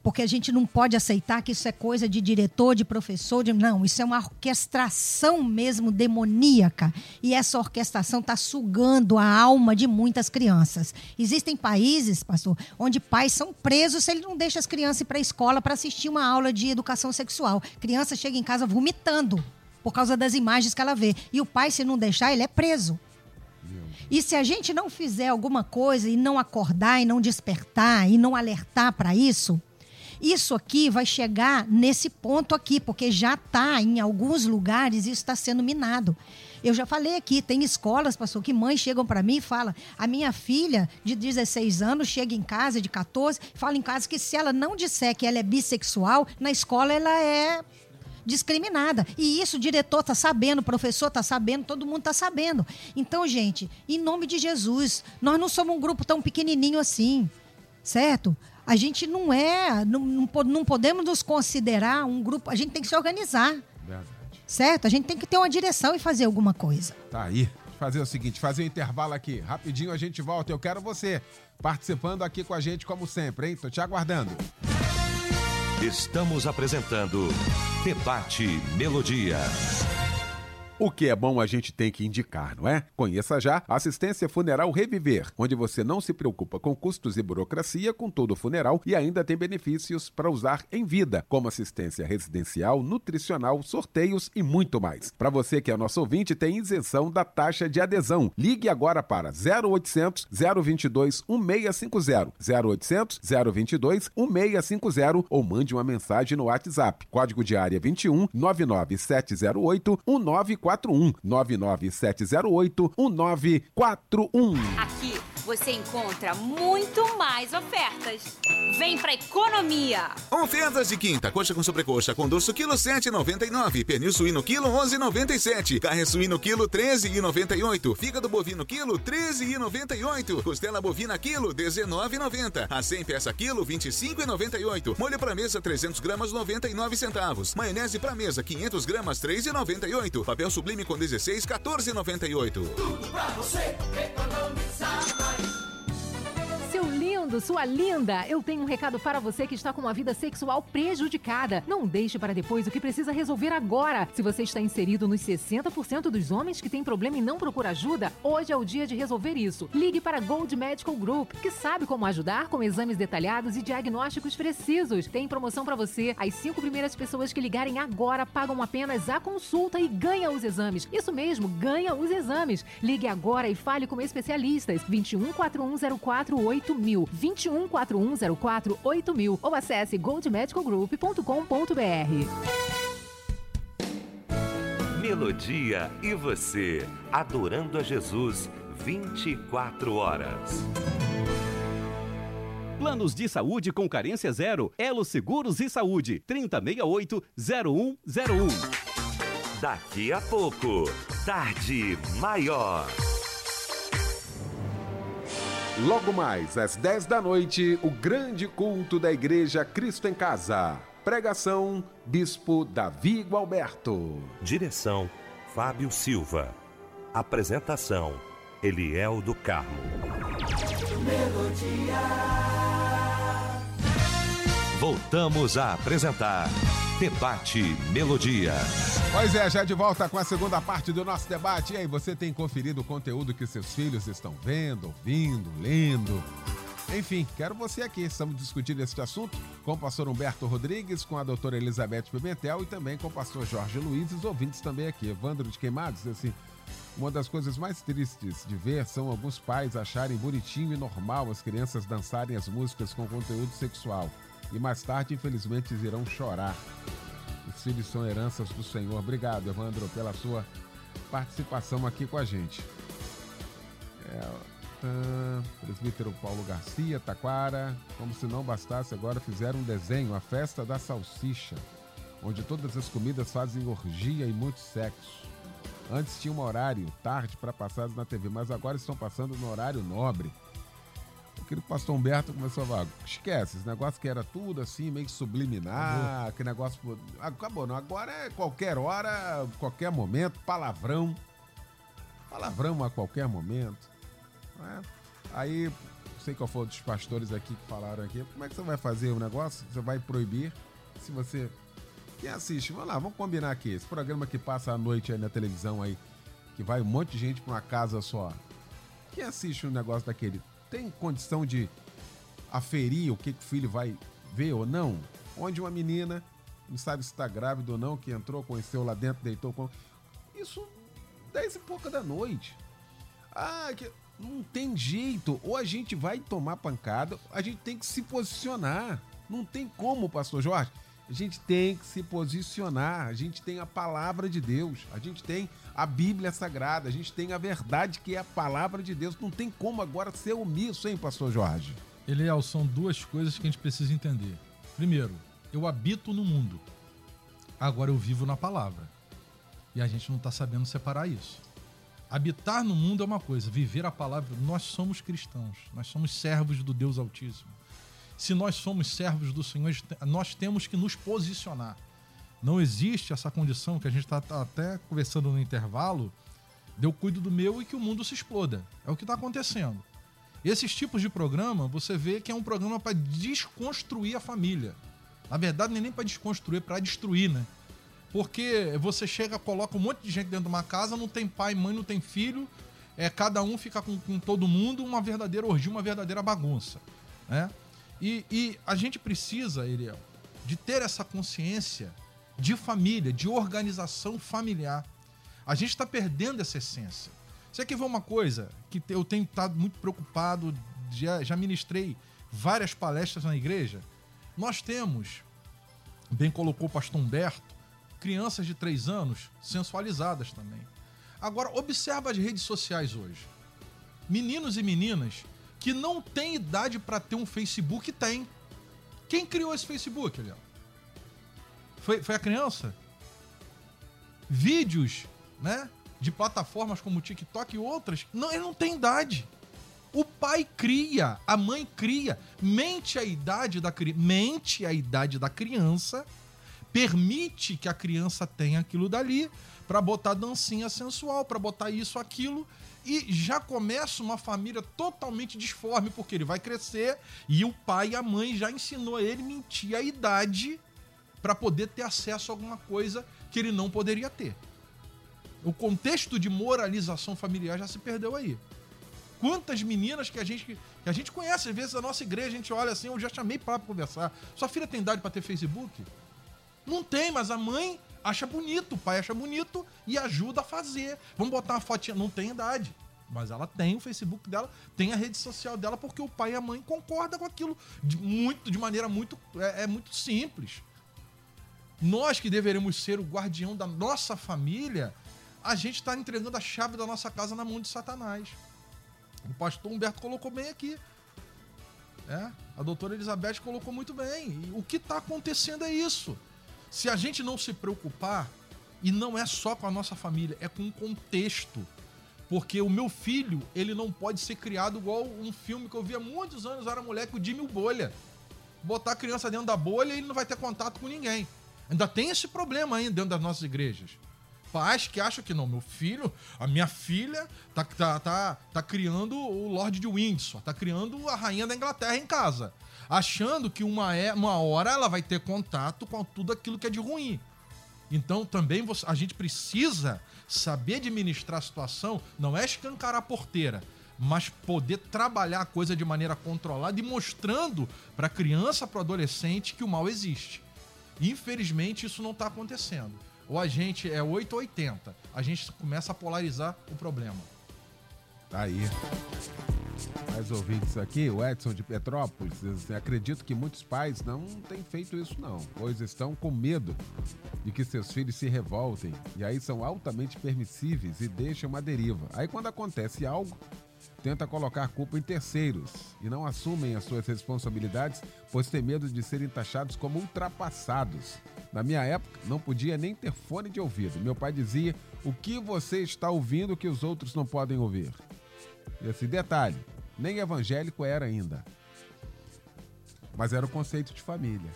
Porque a gente não pode aceitar que isso é coisa de diretor, de professor, de... não, isso é uma orquestração mesmo demoníaca. E essa orquestração está sugando a alma de muitas crianças. Existem países, pastor, onde pais são presos se ele não deixa as crianças ir para a escola para assistir uma aula de educação sexual. Criança chega em casa vomitando por causa das imagens que ela vê. E o pai, se não deixar, ele é preso. E se a gente não fizer alguma coisa e não acordar e não despertar e não alertar para isso, isso aqui vai chegar nesse ponto aqui, porque já está em alguns lugares isso está sendo minado. Eu já falei aqui, tem escolas, pastor, que mães chegam para mim e falam: a minha filha de 16 anos chega em casa, de 14, fala em casa que se ela não disser que ela é bissexual, na escola ela é discriminada. E isso o diretor está sabendo, o professor está sabendo, todo mundo está sabendo. Então, gente, em nome de Jesus, nós não somos um grupo tão pequenininho assim, certo? A gente não é, não, não podemos nos considerar um grupo, a gente tem que se organizar. Verdade. Certo? A gente tem que ter uma direção e fazer alguma coisa. Tá aí. Fazer o seguinte, fazer um intervalo aqui. Rapidinho a gente volta. Eu quero você participando aqui com a gente, como sempre, hein? Tô te aguardando. Estamos apresentando Debate Melodia. O que é bom a gente tem que indicar, não é? Conheça já Assistência Funeral Reviver, onde você não se preocupa com custos e burocracia com todo o funeral e ainda tem benefícios para usar em vida, como assistência residencial, nutricional, sorteios e muito mais. Para você que é nosso ouvinte, tem isenção da taxa de adesão. Ligue agora para 0800 022 1650, 0800 022 1650 ou mande uma mensagem no WhatsApp. Código de área 21 99708 19 941 99708 1941. Aqui você encontra muito mais ofertas. Vem pra economia! Ofertas de quinta, coxa com sobrecoxa com dorso quilo 7,99, pernil suíno quilo 11,97, carne suíno quilo 13,98, fígado bovino quilo 13,98, costela bovina quilo 19,90, a 100 peça quilo 25,98, molho pra mesa 300 gramas 99 centavos, maionese pra mesa 500 gramas 3,98, papel sublime com 16 14,98. Tudo pra você economizar lindo, sua linda, eu tenho um recado para você que está com uma vida sexual prejudicada. Não deixe para depois o que precisa resolver agora. Se você está inserido nos 60% dos homens que têm problema e não procura ajuda, hoje é o dia de resolver isso. Ligue para Gold Medical Group, que sabe como ajudar com exames detalhados e diagnósticos precisos. Tem promoção para você. As cinco primeiras pessoas que ligarem agora pagam apenas a consulta e ganham os exames. Isso mesmo, ganha os exames. Ligue agora e fale com especialistas. 21 4104 8000, 21 4104 8000 ou acesse goldmedicalgroup.com.br. Melodia e você, adorando a Jesus 24 horas. Planos de saúde com carência zero. Elo Seguros e Saúde. 3068-0101. Daqui a pouco, Tarde Maior. Logo mais, às 10 da noite, o grande culto da Igreja Cristo em Casa. Pregação, Bispo Davi Gualberto. Direção, Fábio Silva. Apresentação: Eliel do Carmo. Voltamos a apresentar Debate Melodia. Pois é, já de volta com a segunda parte do nosso debate. E aí, você tem conferido o conteúdo que seus filhos estão vendo, ouvindo, lendo? Enfim, quero você aqui. Estamos discutindo este assunto com o pastor Humberto Rodrigues, com a doutora Elizabeth Pimentel e também com o pastor Jorge Luiz e os ouvintes também aqui. Evandro de Queimados, assim, uma das coisas mais tristes de ver são alguns pais acharem bonitinho e normal as crianças dançarem as músicas com conteúdo sexual. E mais tarde, infelizmente, irão chorar. Os filhos são heranças do Senhor. Obrigado, Evandro, pela sua participação aqui com a gente. É, tá, presbítero Paulo Garcia, Taquara. Como se não bastasse, agora fizeram um desenho, a festa da salsicha, onde todas as comidas fazem orgia e muito sexo. Antes tinha um horário, tarde, para passar na TV, mas agora estão passando no horário nobre. Aquilo que o pastor Humberto começou a falar, esquece, esse negócio que era tudo assim, meio subliminar, que negócio. Acabou, não. Agora é qualquer hora, qualquer momento, palavrão. Palavrão a qualquer momento. É? Aí, sei qual foi dos pastores aqui que falaram aqui. Como é que você vai fazer o negócio? Você vai proibir se você. Quem assiste? Vamos lá, vamos combinar aqui. Esse programa que passa a noite aí na televisão aí, que vai um monte de gente pra uma casa só. Quem assiste um negócio daquele? Tem condição de aferir o que, que o filho vai ver ou não? Onde uma menina, não sabe se está grávida ou não, que entrou, conheceu lá dentro, deitou com. Isso, dez e pouca da noite. Ah, que não tem jeito. Ou a gente vai tomar pancada, a gente tem que se posicionar. Não tem como, pastor Jorge. A gente tem que se posicionar. A gente tem a palavra de Deus. A gente tem a Bíblia Sagrada. A gente tem a verdade que é a palavra de Deus. Não tem como agora ser omisso, hein, pastor Jorge? Eliel, são duas coisas que a gente precisa entender. Primeiro, eu habito no mundo. Agora eu vivo na palavra. E a gente não está sabendo separar isso. Habitar no mundo é uma coisa, viver a palavra. Nós somos cristãos, nós somos servos do Deus Altíssimo se nós somos servos do Senhor, nós temos que nos posicionar. Não existe essa condição que a gente está tá até conversando no intervalo, de eu cuido do meu e que o mundo se exploda. É o que está acontecendo. Esses tipos de programa, você vê que é um programa para desconstruir a família. Na verdade, nem para desconstruir, para destruir, né? Porque você chega, coloca um monte de gente dentro de uma casa, não tem pai, mãe, não tem filho, é cada um fica com, com todo mundo, uma verdadeira orgia, uma verdadeira bagunça, né? E, e a gente precisa, Ariel, de ter essa consciência de família, de organização familiar. A gente está perdendo essa essência. Você quer ver uma coisa que eu tenho estado muito preocupado, já, já ministrei várias palestras na igreja? Nós temos, bem colocou o pastor Humberto, crianças de 3 anos sensualizadas também. Agora, observa as redes sociais hoje. Meninos e meninas que não tem idade para ter um Facebook tem. Quem criou esse Facebook, Léo? Foi, foi a criança? Vídeos, né? De plataformas como TikTok e outras, não, ele não tem idade. O pai cria, a mãe cria, mente a idade da mente a idade da criança, permite que a criança tenha aquilo dali para botar dancinha sensual, para botar isso aquilo e já começa uma família totalmente disforme, porque ele vai crescer e o pai e a mãe já ensinou a ele mentir a idade para poder ter acesso a alguma coisa que ele não poderia ter. O contexto de moralização familiar já se perdeu aí. Quantas meninas que a gente que a gente conhece, às vezes na nossa igreja, a gente olha assim, eu já chamei para conversar. Sua filha tem idade para ter Facebook? Não tem, mas a mãe acha bonito, o pai acha bonito e ajuda a fazer. Vamos botar uma fotinha. Não tem idade. Mas ela tem o Facebook dela, tem a rede social dela, porque o pai e a mãe concordam com aquilo de, muito, de maneira muito, é, é muito simples. Nós que deveríamos ser o guardião da nossa família, a gente está entregando a chave da nossa casa na mão de Satanás. O pastor Humberto colocou bem aqui. É, a doutora Elizabeth colocou muito bem. E o que está acontecendo é isso. Se a gente não se preocupar, e não é só com a nossa família, é com o contexto. Porque o meu filho, ele não pode ser criado igual um filme que eu vi há muitos anos, era moleque, o Jimmy Bolha. Botar a criança dentro da bolha e ele não vai ter contato com ninguém. Ainda tem esse problema aí dentro das nossas igrejas. Pais que acham que não, meu filho, a minha filha tá, tá, tá, tá criando o Lorde de Windsor, tá criando a rainha da Inglaterra em casa. Achando que uma, é, uma hora ela vai ter contato com tudo aquilo que é de ruim. Então também você- a gente precisa saber administrar a situação, não é escancarar a porteira, mas poder trabalhar a coisa de maneira controlada e mostrando para a criança, para o adolescente que o mal existe. Infelizmente isso não está acontecendo. Ou a gente é 8 ou 80, a gente começa a polarizar o problema. Tá aí. Mais ouvintes aqui, o Edson de Petrópolis, assim, acredito que muitos pais não têm feito isso não, pois estão com medo de que seus filhos se revoltem e aí são altamente permissíveis e deixam uma deriva. Aí quando acontece algo, tenta colocar culpa em terceiros e não assumem as suas responsabilidades, pois têm medo de serem taxados como ultrapassados. Na minha época, não podia nem ter fone de ouvido. Meu pai dizia: "O que você está ouvindo que os outros não podem ouvir?" Esse detalhe, nem evangélico era ainda. Mas era o conceito de família.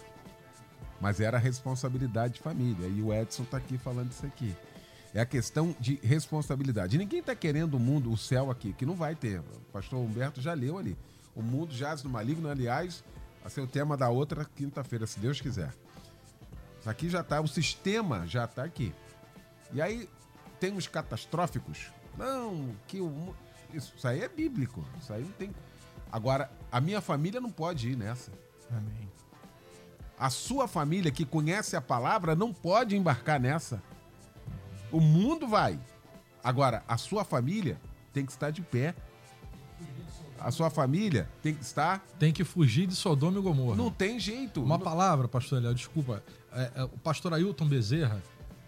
Mas era a responsabilidade de família. E o Edson está aqui falando isso aqui. É a questão de responsabilidade. Ninguém está querendo o mundo, o céu aqui, que não vai ter. O pastor Humberto já leu ali. O mundo jaz no maligno, aliás, vai ser o tema da outra quinta-feira, se Deus quiser. Aqui já está, o sistema já está aqui. E aí tem os catastróficos. Não, que o isso, isso aí é bíblico. Isso aí não tem. Agora, a minha família não pode ir nessa. Amém. A sua família que conhece a palavra não pode embarcar nessa. O mundo vai. Agora, a sua família tem que estar de pé. A sua família tem que estar. Tem que fugir de Sodoma e Gomorra. Não tem jeito. Uma Não- palavra, pastor Eliel, desculpa. É, é, o pastor Ailton Bezerra,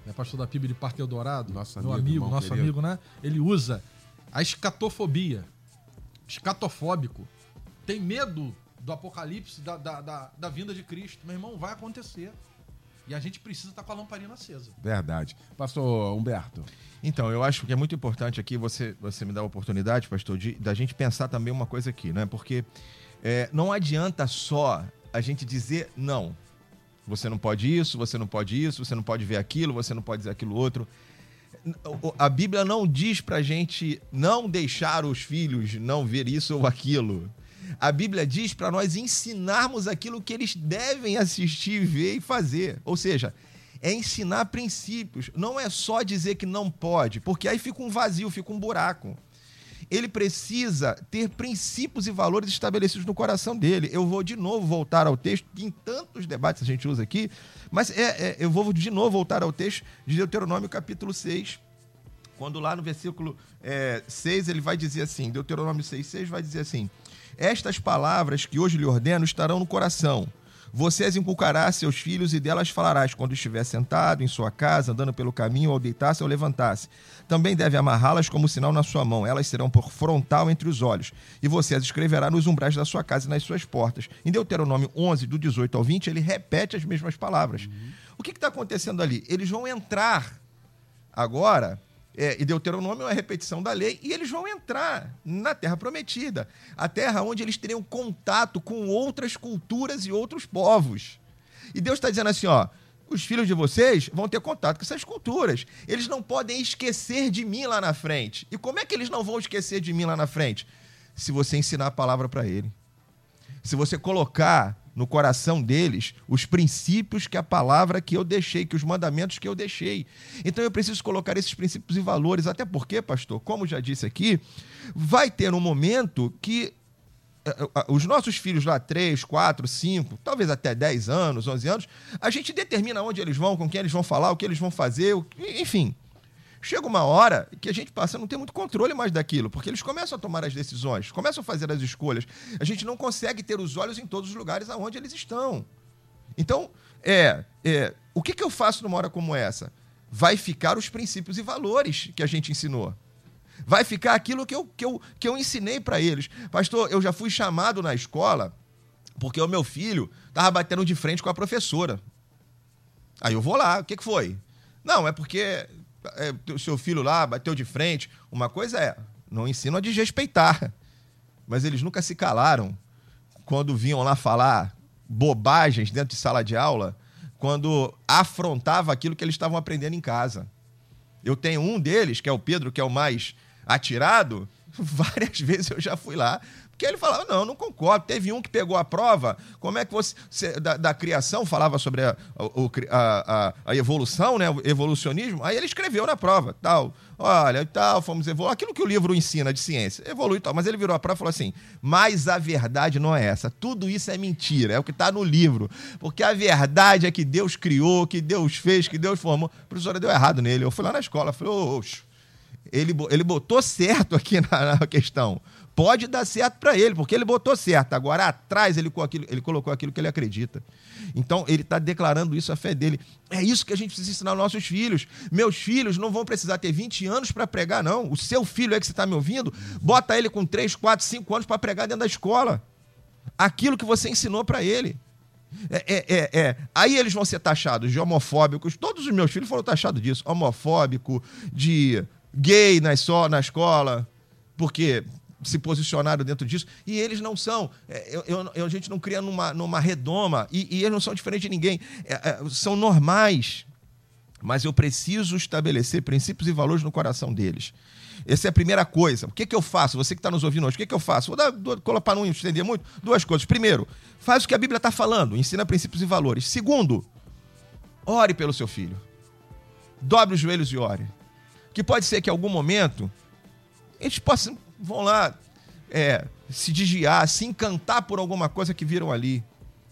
né, pastor da PIB de Parque Eldorado, Nosso meu amigo, amigo, nosso querido. amigo, né? Ele usa a escatofobia. Escatofóbico. Tem medo do apocalipse, da, da, da, da vinda de Cristo. Meu irmão, vai acontecer. E a gente precisa estar com a lamparina acesa. Verdade. Pastor Humberto. Então, eu acho que é muito importante aqui você, você me dar a oportunidade, pastor, de, da gente pensar também uma coisa aqui, né? Porque é, não adianta só a gente dizer não. Você não pode isso, você não pode isso, você não pode ver aquilo, você não pode dizer aquilo outro. A Bíblia não diz pra gente não deixar os filhos não ver isso ou aquilo. A Bíblia diz para nós ensinarmos aquilo que eles devem assistir, ver e fazer. Ou seja, é ensinar princípios. Não é só dizer que não pode, porque aí fica um vazio, fica um buraco. Ele precisa ter princípios e valores estabelecidos no coração dele. Eu vou de novo voltar ao texto, que em tantos debates a gente usa aqui, mas é, é, eu vou de novo voltar ao texto de Deuteronômio capítulo 6, quando lá no versículo é, 6 ele vai dizer assim, Deuteronômio 6, 6 vai dizer assim, estas palavras que hoje lhe ordeno estarão no coração. Você as inculcará a seus filhos e delas falarás quando estiver sentado em sua casa, andando pelo caminho, ao deitar-se ou levantar-se. Também deve amarrá-las como sinal na sua mão. Elas serão por frontal entre os olhos. E você as escreverá nos umbrais da sua casa e nas suas portas. Em Deuteronômio 11, do 18 ao 20, ele repete as mesmas palavras. O que está acontecendo ali? Eles vão entrar agora, é, e Deuteronômio é uma repetição da lei, e eles vão entrar na terra prometida, a terra onde eles teriam contato com outras culturas e outros povos. E Deus está dizendo assim, ó, os filhos de vocês vão ter contato com essas culturas. Eles não podem esquecer de mim lá na frente. E como é que eles não vão esquecer de mim lá na frente? Se você ensinar a palavra para ele. Se você colocar no coração deles os princípios que a palavra que eu deixei, que os mandamentos que eu deixei. Então eu preciso colocar esses princípios e valores, até porque, pastor, como já disse aqui, vai ter um momento que eh, eh, os nossos filhos lá, 3, 4, 5, talvez até 10 anos, 11 anos, a gente determina onde eles vão, com quem eles vão falar, o que eles vão fazer, enfim. Chega uma hora que a gente passa a não ter muito controle mais daquilo, porque eles começam a tomar as decisões, começam a fazer as escolhas. A gente não consegue ter os olhos em todos os lugares aonde eles estão. Então, é, é, o que, que eu faço numa hora como essa? Vai ficar os princípios e valores que a gente ensinou. Vai ficar aquilo que eu, que eu, que eu ensinei para eles. Pastor, eu já fui chamado na escola porque o meu filho estava batendo de frente com a professora. Aí eu vou lá, o que, que foi? Não, é porque é, o seu filho lá bateu de frente. Uma coisa é, não ensino a desrespeitar. Mas eles nunca se calaram quando vinham lá falar bobagens dentro de sala de aula, quando afrontava aquilo que eles estavam aprendendo em casa. Eu tenho um deles, que é o Pedro, que é o mais atirado. Várias vezes eu já fui lá que ele falava, não, não concordo. Teve um que pegou a prova, como é que você. da, da criação, falava sobre a, a, a, a, evolução, né? O evolucionismo. Aí ele escreveu na prova, tal. Olha, tal, fomos evoluir. Aquilo que o livro ensina de ciência, evolui tal. Mas ele virou a prova e falou assim: mas a verdade não é essa. Tudo isso é mentira, é o que está no livro. Porque a verdade é que Deus criou, que Deus fez, que Deus formou. A professora deu errado nele. Eu fui lá na escola, falei, oxe. Ele, ele botou certo aqui na, na questão pode dar certo para ele, porque ele botou certo. Agora, atrás, ele, ele colocou aquilo que ele acredita. Então, ele está declarando isso a fé dele. É isso que a gente precisa ensinar aos nossos filhos. Meus filhos não vão precisar ter 20 anos para pregar, não. O seu filho é que você está me ouvindo, bota ele com 3, 4, 5 anos para pregar dentro da escola. Aquilo que você ensinou para ele. É, é, é, é, Aí eles vão ser taxados de homofóbicos. Todos os meus filhos foram taxados disso. Homofóbico, de gay na, só, na escola. Porque se posicionaram dentro disso, e eles não são. É, eu, eu, a gente não cria numa, numa redoma, e, e eles não são diferentes de ninguém. É, é, são normais. Mas eu preciso estabelecer princípios e valores no coração deles. Essa é a primeira coisa. O que, que eu faço? Você que está nos ouvindo hoje, o que, que eu faço? Vou dar, para não estender muito, duas coisas. Primeiro, faz o que a Bíblia está falando, ensina princípios e valores. Segundo, ore pelo seu filho. Dobre os joelhos e ore. Que pode ser que em algum momento eles possam vão lá é, se desviar, se encantar por alguma coisa que viram ali.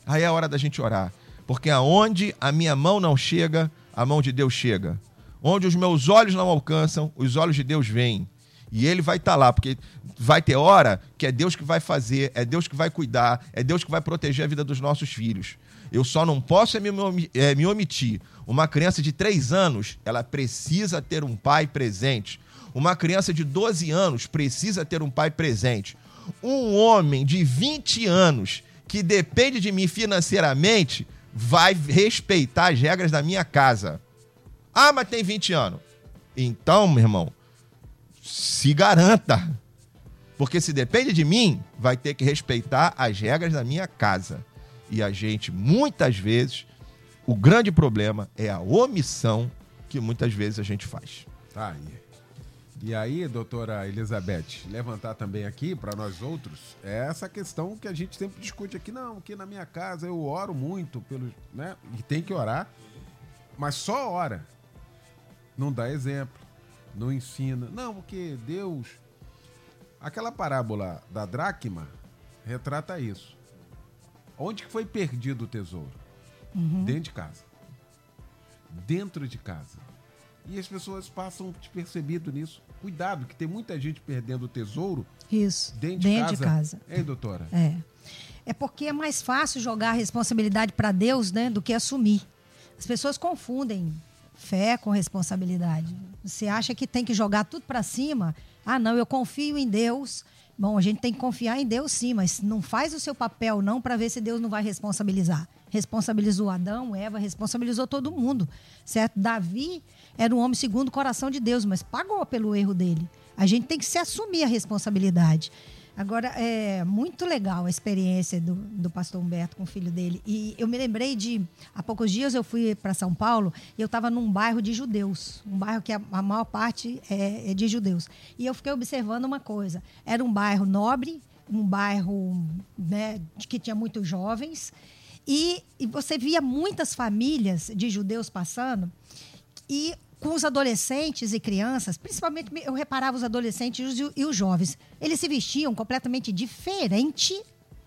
Aí é a hora da gente orar. Porque aonde a minha mão não chega, a mão de Deus chega. Onde os meus olhos não alcançam, os olhos de Deus vêm. E ele vai estar tá lá, porque vai ter hora que é Deus que vai fazer, é Deus que vai cuidar, é Deus que vai proteger a vida dos nossos filhos. Eu só não posso é é, me omitir. Uma criança de três anos, ela precisa ter um pai presente. Uma criança de 12 anos precisa ter um pai presente. Um homem de 20 anos que depende de mim financeiramente vai respeitar as regras da minha casa. Ah, mas tem 20 anos. Então, meu irmão, se garanta. Porque se depende de mim, vai ter que respeitar as regras da minha casa. E a gente, muitas vezes, o grande problema é a omissão que muitas vezes a gente faz. Tá aí. E aí, doutora Elizabeth, levantar também aqui para nós outros é essa questão que a gente sempre discute aqui. Não, aqui na minha casa eu oro muito, pelo, né? E tem que orar, mas só ora. Não dá exemplo, não ensina. Não, porque Deus. Aquela parábola da dracma retrata isso. Onde que foi perdido o tesouro? Uhum. Dentro de casa. Dentro de casa. E as pessoas passam despercebido nisso. Cuidado, que tem muita gente perdendo o tesouro. Isso. Dentro, dentro de casa. Hein, doutora? É. É porque é mais fácil jogar a responsabilidade para Deus, né, do que assumir. As pessoas confundem fé com responsabilidade. Você acha que tem que jogar tudo para cima? Ah, não, eu confio em Deus. Bom, a gente tem que confiar em Deus sim, mas não faz o seu papel não para ver se Deus não vai responsabilizar. Responsabilizou Adão, Eva, responsabilizou todo mundo, certo? Davi era um homem segundo o coração de Deus, mas pagou pelo erro dele. A gente tem que se assumir a responsabilidade. Agora, é muito legal a experiência do, do pastor Humberto com o filho dele. E eu me lembrei de. Há poucos dias eu fui para São Paulo e eu estava num bairro de judeus. Um bairro que a, a maior parte é, é, de judeus. E eu fiquei observando uma coisa: era um bairro nobre, um bairro né, que tinha muitos jovens. E, e você via muitas famílias de judeus passando. E com os adolescentes e crianças, principalmente eu reparava os adolescentes e os jovens, eles se vestiam completamente diferente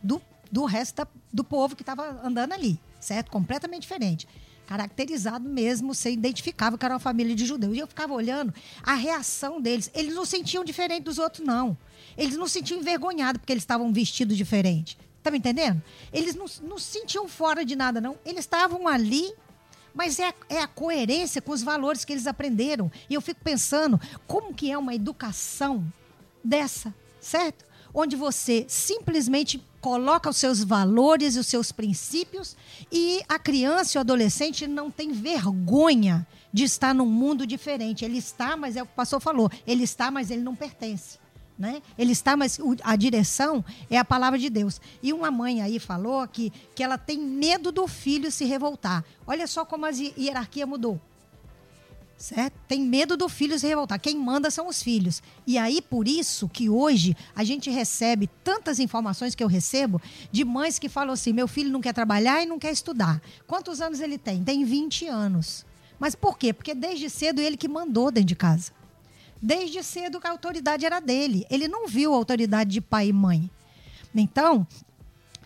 do, do resto da, do povo que estava andando ali, certo? Completamente diferente. Caracterizado mesmo, você identificava que era uma família de judeus. E eu ficava olhando a reação deles. Eles não sentiam diferente dos outros, não. Eles não se sentiam envergonhados porque eles estavam vestidos diferente. Tá me entendendo? Eles não, não se sentiam fora de nada, não. Eles estavam ali mas é, é a coerência com os valores que eles aprenderam. E eu fico pensando, como que é uma educação dessa, certo? Onde você simplesmente coloca os seus valores e os seus princípios e a criança e o adolescente não tem vergonha de estar num mundo diferente. Ele está, mas é o que o pastor falou, ele está, mas ele não pertence. Né? Ele está, mas a direção é a palavra de Deus. E uma mãe aí falou que, que ela tem medo do filho se revoltar. Olha só como a hierarquia mudou. certo? Tem medo do filho se revoltar. Quem manda são os filhos. E aí, por isso que hoje a gente recebe tantas informações que eu recebo de mães que falam assim: meu filho não quer trabalhar e não quer estudar. Quantos anos ele tem? Tem 20 anos. Mas por quê? Porque desde cedo ele que mandou dentro de casa. Desde cedo a autoridade era dele. Ele não viu a autoridade de pai e mãe. Então,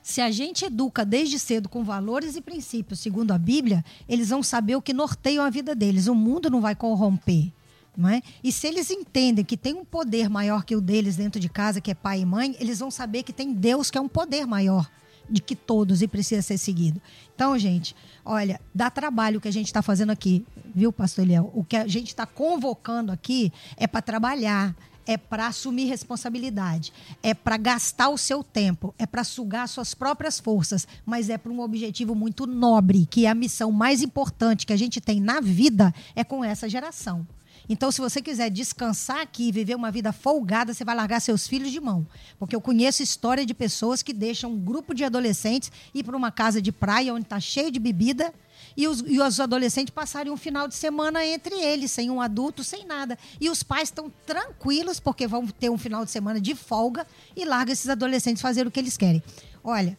se a gente educa desde cedo com valores e princípios, segundo a Bíblia, eles vão saber o que norteiam a vida deles. O mundo não vai corromper. Não é? E se eles entendem que tem um poder maior que o deles dentro de casa, que é pai e mãe, eles vão saber que tem Deus que é um poder maior de que todos e precisa ser seguido. Então, gente, olha, dá trabalho o que a gente está fazendo aqui, viu, pastor Eliel? O que a gente está convocando aqui é para trabalhar, é para assumir responsabilidade, é para gastar o seu tempo, é para sugar suas próprias forças, mas é para um objetivo muito nobre, que é a missão mais importante que a gente tem na vida é com essa geração. Então, se você quiser descansar aqui e viver uma vida folgada, você vai largar seus filhos de mão. Porque eu conheço história de pessoas que deixam um grupo de adolescentes ir para uma casa de praia onde está cheio de bebida e os, e os adolescentes passarem um final de semana entre eles, sem um adulto, sem nada. E os pais estão tranquilos, porque vão ter um final de semana de folga e larga esses adolescentes fazer o que eles querem. Olha,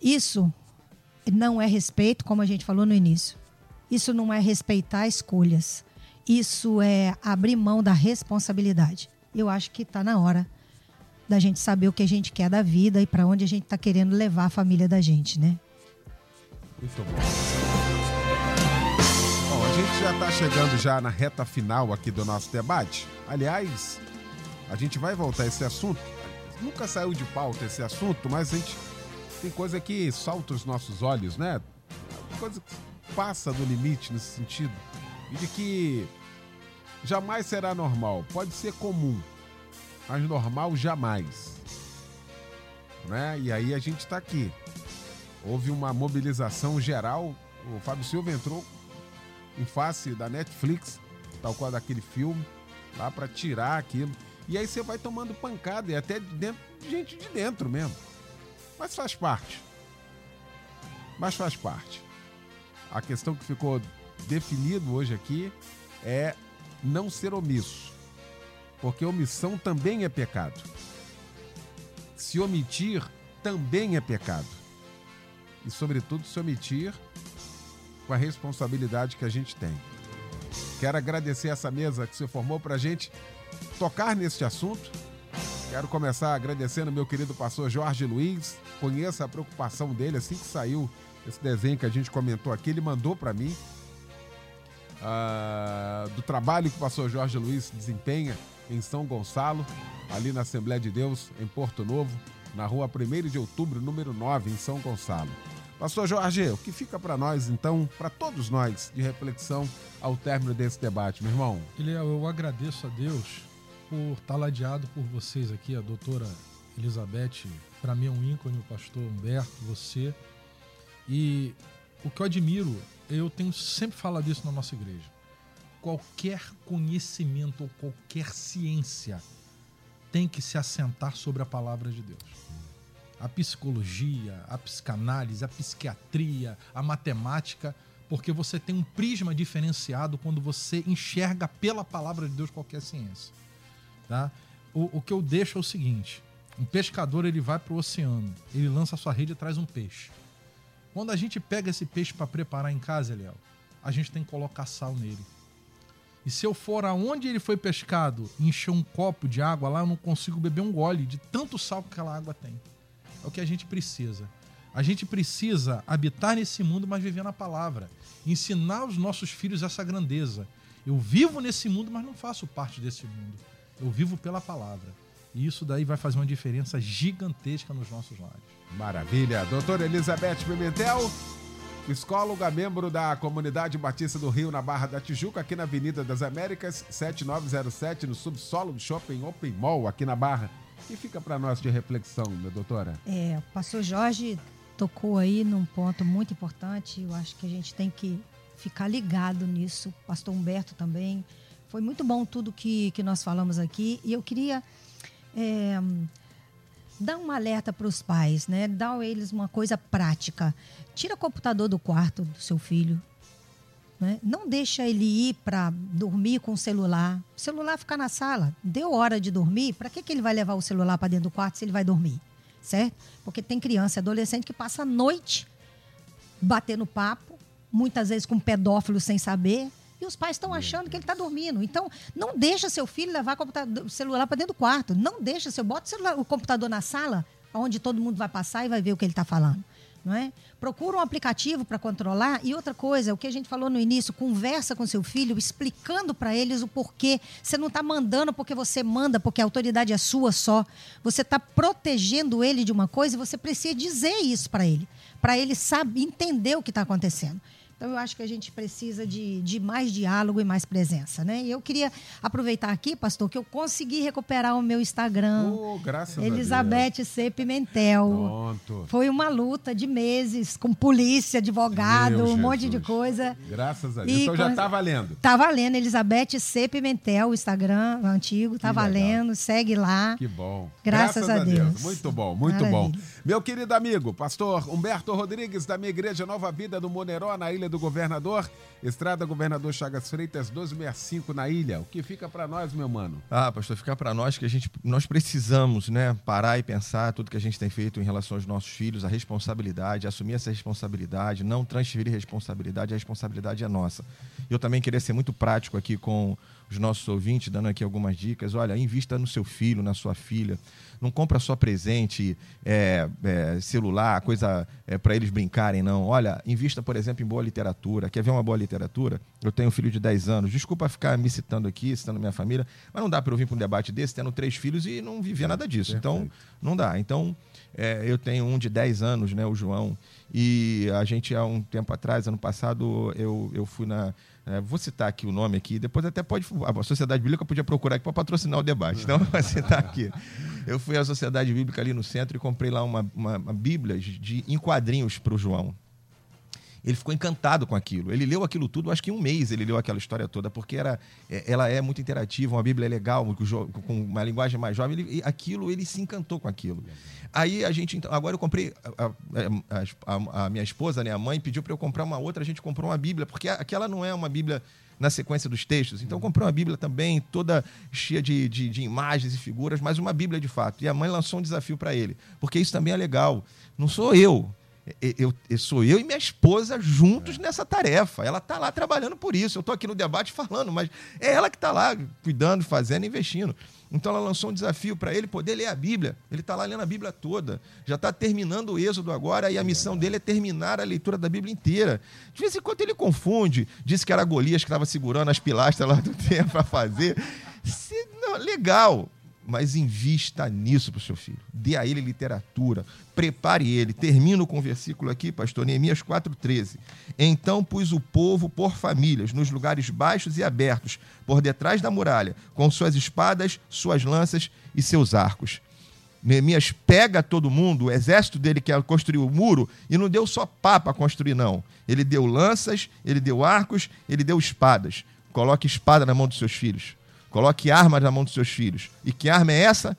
isso não é respeito, como a gente falou no início. Isso não é respeitar escolhas. Isso é abrir mão da responsabilidade. Eu acho que está na hora da gente saber o que a gente quer da vida e para onde a gente está querendo levar a família da gente, né? Muito bom. Bom, a gente já está chegando já na reta final aqui do nosso debate. Aliás, a gente vai voltar a esse assunto. Nunca saiu de pauta esse assunto, mas a gente tem coisa que salta os nossos olhos, né? Coisa que passa do limite nesse sentido. E de que jamais será normal. Pode ser comum, mas normal jamais. Né? E aí a gente está aqui houve uma mobilização geral. O Fábio Silva entrou em face da Netflix, tal qual daquele filme, lá para tirar aquilo. E aí você vai tomando pancada e até de dentro, gente de dentro mesmo. Mas faz parte. Mas faz parte. A questão que ficou definido hoje aqui é não ser omisso. Porque omissão também é pecado. Se omitir também é pecado e, sobretudo, se omitir com a responsabilidade que a gente tem. Quero agradecer essa mesa que se formou para a gente tocar neste assunto. Quero começar agradecendo meu querido pastor Jorge Luiz. Conheça a preocupação dele assim que saiu esse desenho que a gente comentou aqui. Ele mandou para mim uh, do trabalho que o pastor Jorge Luiz desempenha em São Gonçalo, ali na Assembleia de Deus, em Porto Novo, na rua 1 de outubro, número 9, em São Gonçalo. Pastor Jorge, o que fica para nós, então, para todos nós, de reflexão ao término desse debate, meu irmão? Eliel, eu agradeço a Deus por estar ladeado por vocês aqui, a doutora Elizabeth, para mim é um ícone, o pastor Humberto, você. E o que eu admiro, eu tenho sempre falado isso na nossa igreja. Qualquer conhecimento ou qualquer ciência tem que se assentar sobre a palavra de Deus a psicologia, a psicanálise, a psiquiatria, a matemática, porque você tem um prisma diferenciado quando você enxerga pela palavra de Deus qualquer ciência. Tá? O, o que eu deixo é o seguinte: um pescador ele vai para o oceano, ele lança sua rede e traz um peixe. Quando a gente pega esse peixe para preparar em casa, Eliel, a gente tem que colocar sal nele. E se eu for aonde ele foi pescado e encher um copo de água lá, eu não consigo beber um gole de tanto sal que aquela água tem. É o que a gente precisa. A gente precisa habitar nesse mundo, mas viver na palavra. Ensinar os nossos filhos essa grandeza. Eu vivo nesse mundo, mas não faço parte desse mundo. Eu vivo pela palavra. E isso daí vai fazer uma diferença gigantesca nos nossos lares. Maravilha. Doutora Elizabeth Pimentel, psicóloga, membro da Comunidade Batista do Rio, na Barra da Tijuca, aqui na Avenida das Américas, 7907, no subsolo do Shopping Open Mall, aqui na Barra que fica para nós de reflexão, minha doutora? É, o pastor Jorge tocou aí num ponto muito importante. Eu acho que a gente tem que ficar ligado nisso. O pastor Humberto também. Foi muito bom tudo que, que nós falamos aqui. E eu queria é, dar um alerta para os pais, né? Dar a eles uma coisa prática. Tira o computador do quarto do seu filho. Né? Não deixa ele ir para dormir com o celular. O celular ficar na sala. Deu hora de dormir, para que, que ele vai levar o celular para dentro do quarto se ele vai dormir? Certo? Porque tem criança e adolescente que passa a noite batendo papo, muitas vezes com pedófilo sem saber, e os pais estão achando que ele está dormindo. Então, não deixa seu filho levar o celular para dentro do quarto. Não deixa seu. Bota o, celular, o computador na sala, onde todo mundo vai passar e vai ver o que ele está falando. Não é? Procura um aplicativo para controlar. E outra coisa, o que a gente falou no início, conversa com seu filho, explicando para eles o porquê. Você não está mandando porque você manda, porque a autoridade é sua só. Você está protegendo ele de uma coisa e você precisa dizer isso para ele, para ele saber entender o que está acontecendo. Então, eu acho que a gente precisa de, de mais diálogo e mais presença, né? E eu queria aproveitar aqui, pastor, que eu consegui recuperar o meu Instagram. Oh, graças Elizabeth a Deus. C. Pimentel. Pronto. Foi uma luta de meses com polícia, advogado, meu um Jesus. monte de coisa. Graças a Deus. E então já está valendo. Está valendo. Elizabeth C. Pimentel, o Instagram antigo, está valendo. Segue lá. Que bom. Graças, Graças a, Deus. Deus. Muito bom, muito Maravilha. bom. Meu querido amigo, pastor Humberto Rodrigues, da minha igreja Nova Vida do Moneró, na Ilha do Governador, Estrada Governador Chagas Freitas 1265 na ilha. O que fica para nós, meu mano? Ah, pastor, fica para nós que a gente nós precisamos, né, parar e pensar tudo que a gente tem feito em relação aos nossos filhos, a responsabilidade, assumir essa responsabilidade, não transferir responsabilidade, a responsabilidade é nossa. Eu também queria ser muito prático aqui com os nossos ouvintes, dando aqui algumas dicas. Olha, invista no seu filho, na sua filha. Não compra só presente, é, é, celular, coisa é, para eles brincarem, não. Olha, invista, por exemplo, em boa literatura. Quer ver uma boa literatura? Eu tenho um filho de 10 anos. Desculpa ficar me citando aqui, citando minha família, mas não dá para eu vir para um debate desse tendo três filhos e não viver nada disso. Então, não dá. Então, é, eu tenho um de 10 anos, né, o João, e a gente, há um tempo atrás, ano passado, eu, eu fui na é, vou citar aqui o nome aqui, depois até pode. A Sociedade Bíblica podia procurar aqui para patrocinar o debate. Então, vou citar aqui. Eu fui à Sociedade Bíblica ali no centro e comprei lá uma, uma, uma Bíblia de, em quadrinhos para o João. Ele ficou encantado com aquilo. Ele leu aquilo tudo, acho que em um mês ele leu aquela história toda, porque era, é, ela é muito interativa, uma Bíblia é legal, com uma linguagem mais jovem. Ele, aquilo, ele se encantou com aquilo. Aí a gente, então, agora eu comprei, a, a, a, a minha esposa, né, a mãe, pediu para eu comprar uma outra, a gente comprou uma Bíblia, porque aquela não é uma Bíblia na sequência dos textos. Então comprei uma Bíblia também, toda cheia de, de, de, imagens e figuras, mas uma Bíblia de fato. E a mãe lançou um desafio para ele, porque isso também é legal. Não sou eu, eu, eu, sou eu e minha esposa juntos é. nessa tarefa. Ela está lá trabalhando por isso. Eu estou aqui no debate falando, mas é ela que está lá cuidando, fazendo, investindo. Então ela lançou um desafio para ele poder ler a Bíblia. Ele está lá lendo a Bíblia toda. Já está terminando o Êxodo agora e a missão dele é terminar a leitura da Bíblia inteira. De vez em quando ele confunde. Disse que era Golias que estava segurando as pilastras lá do tempo para fazer. Não, legal mas invista nisso para o seu filho. Dê a ele literatura, prepare ele. Termino com o versículo aqui, pastor Neemias 4,13. Então pus o povo por famílias, nos lugares baixos e abertos, por detrás da muralha, com suas espadas, suas lanças e seus arcos. Neemias pega todo mundo, o exército dele que construiu o muro, e não deu só pá para construir, não. Ele deu lanças, ele deu arcos, ele deu espadas. Coloque espada na mão dos seus filhos. Coloque armas na mão dos seus filhos. E que arma é essa?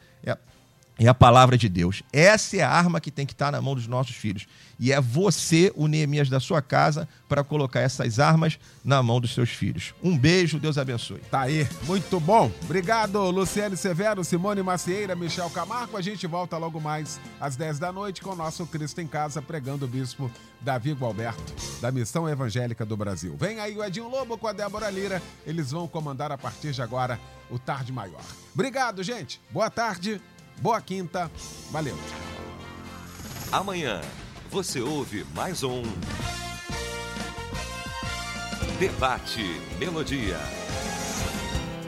É a, palavra de Deus. Essa é a arma que tem que estar na mão dos nossos filhos. E é você, o Neemias da sua casa, para colocar essas armas na mão dos seus filhos. Um beijo, Deus abençoe. Tá aí, muito bom. Obrigado, Luciane Severo, Simone Macieira, Michel Camargo. A gente volta logo mais às 10 da noite com o nosso Cristo em Casa, pregando o bispo Davi Gualberto, da Missão Evangélica do Brasil. Vem aí o Edinho Lobo com a Débora Lira. Eles vão comandar a partir de agora o Tarde Maior. Obrigado, gente. Boa tarde, boa quinta. Valeu. Amanhã você ouve mais um Debate Melodia.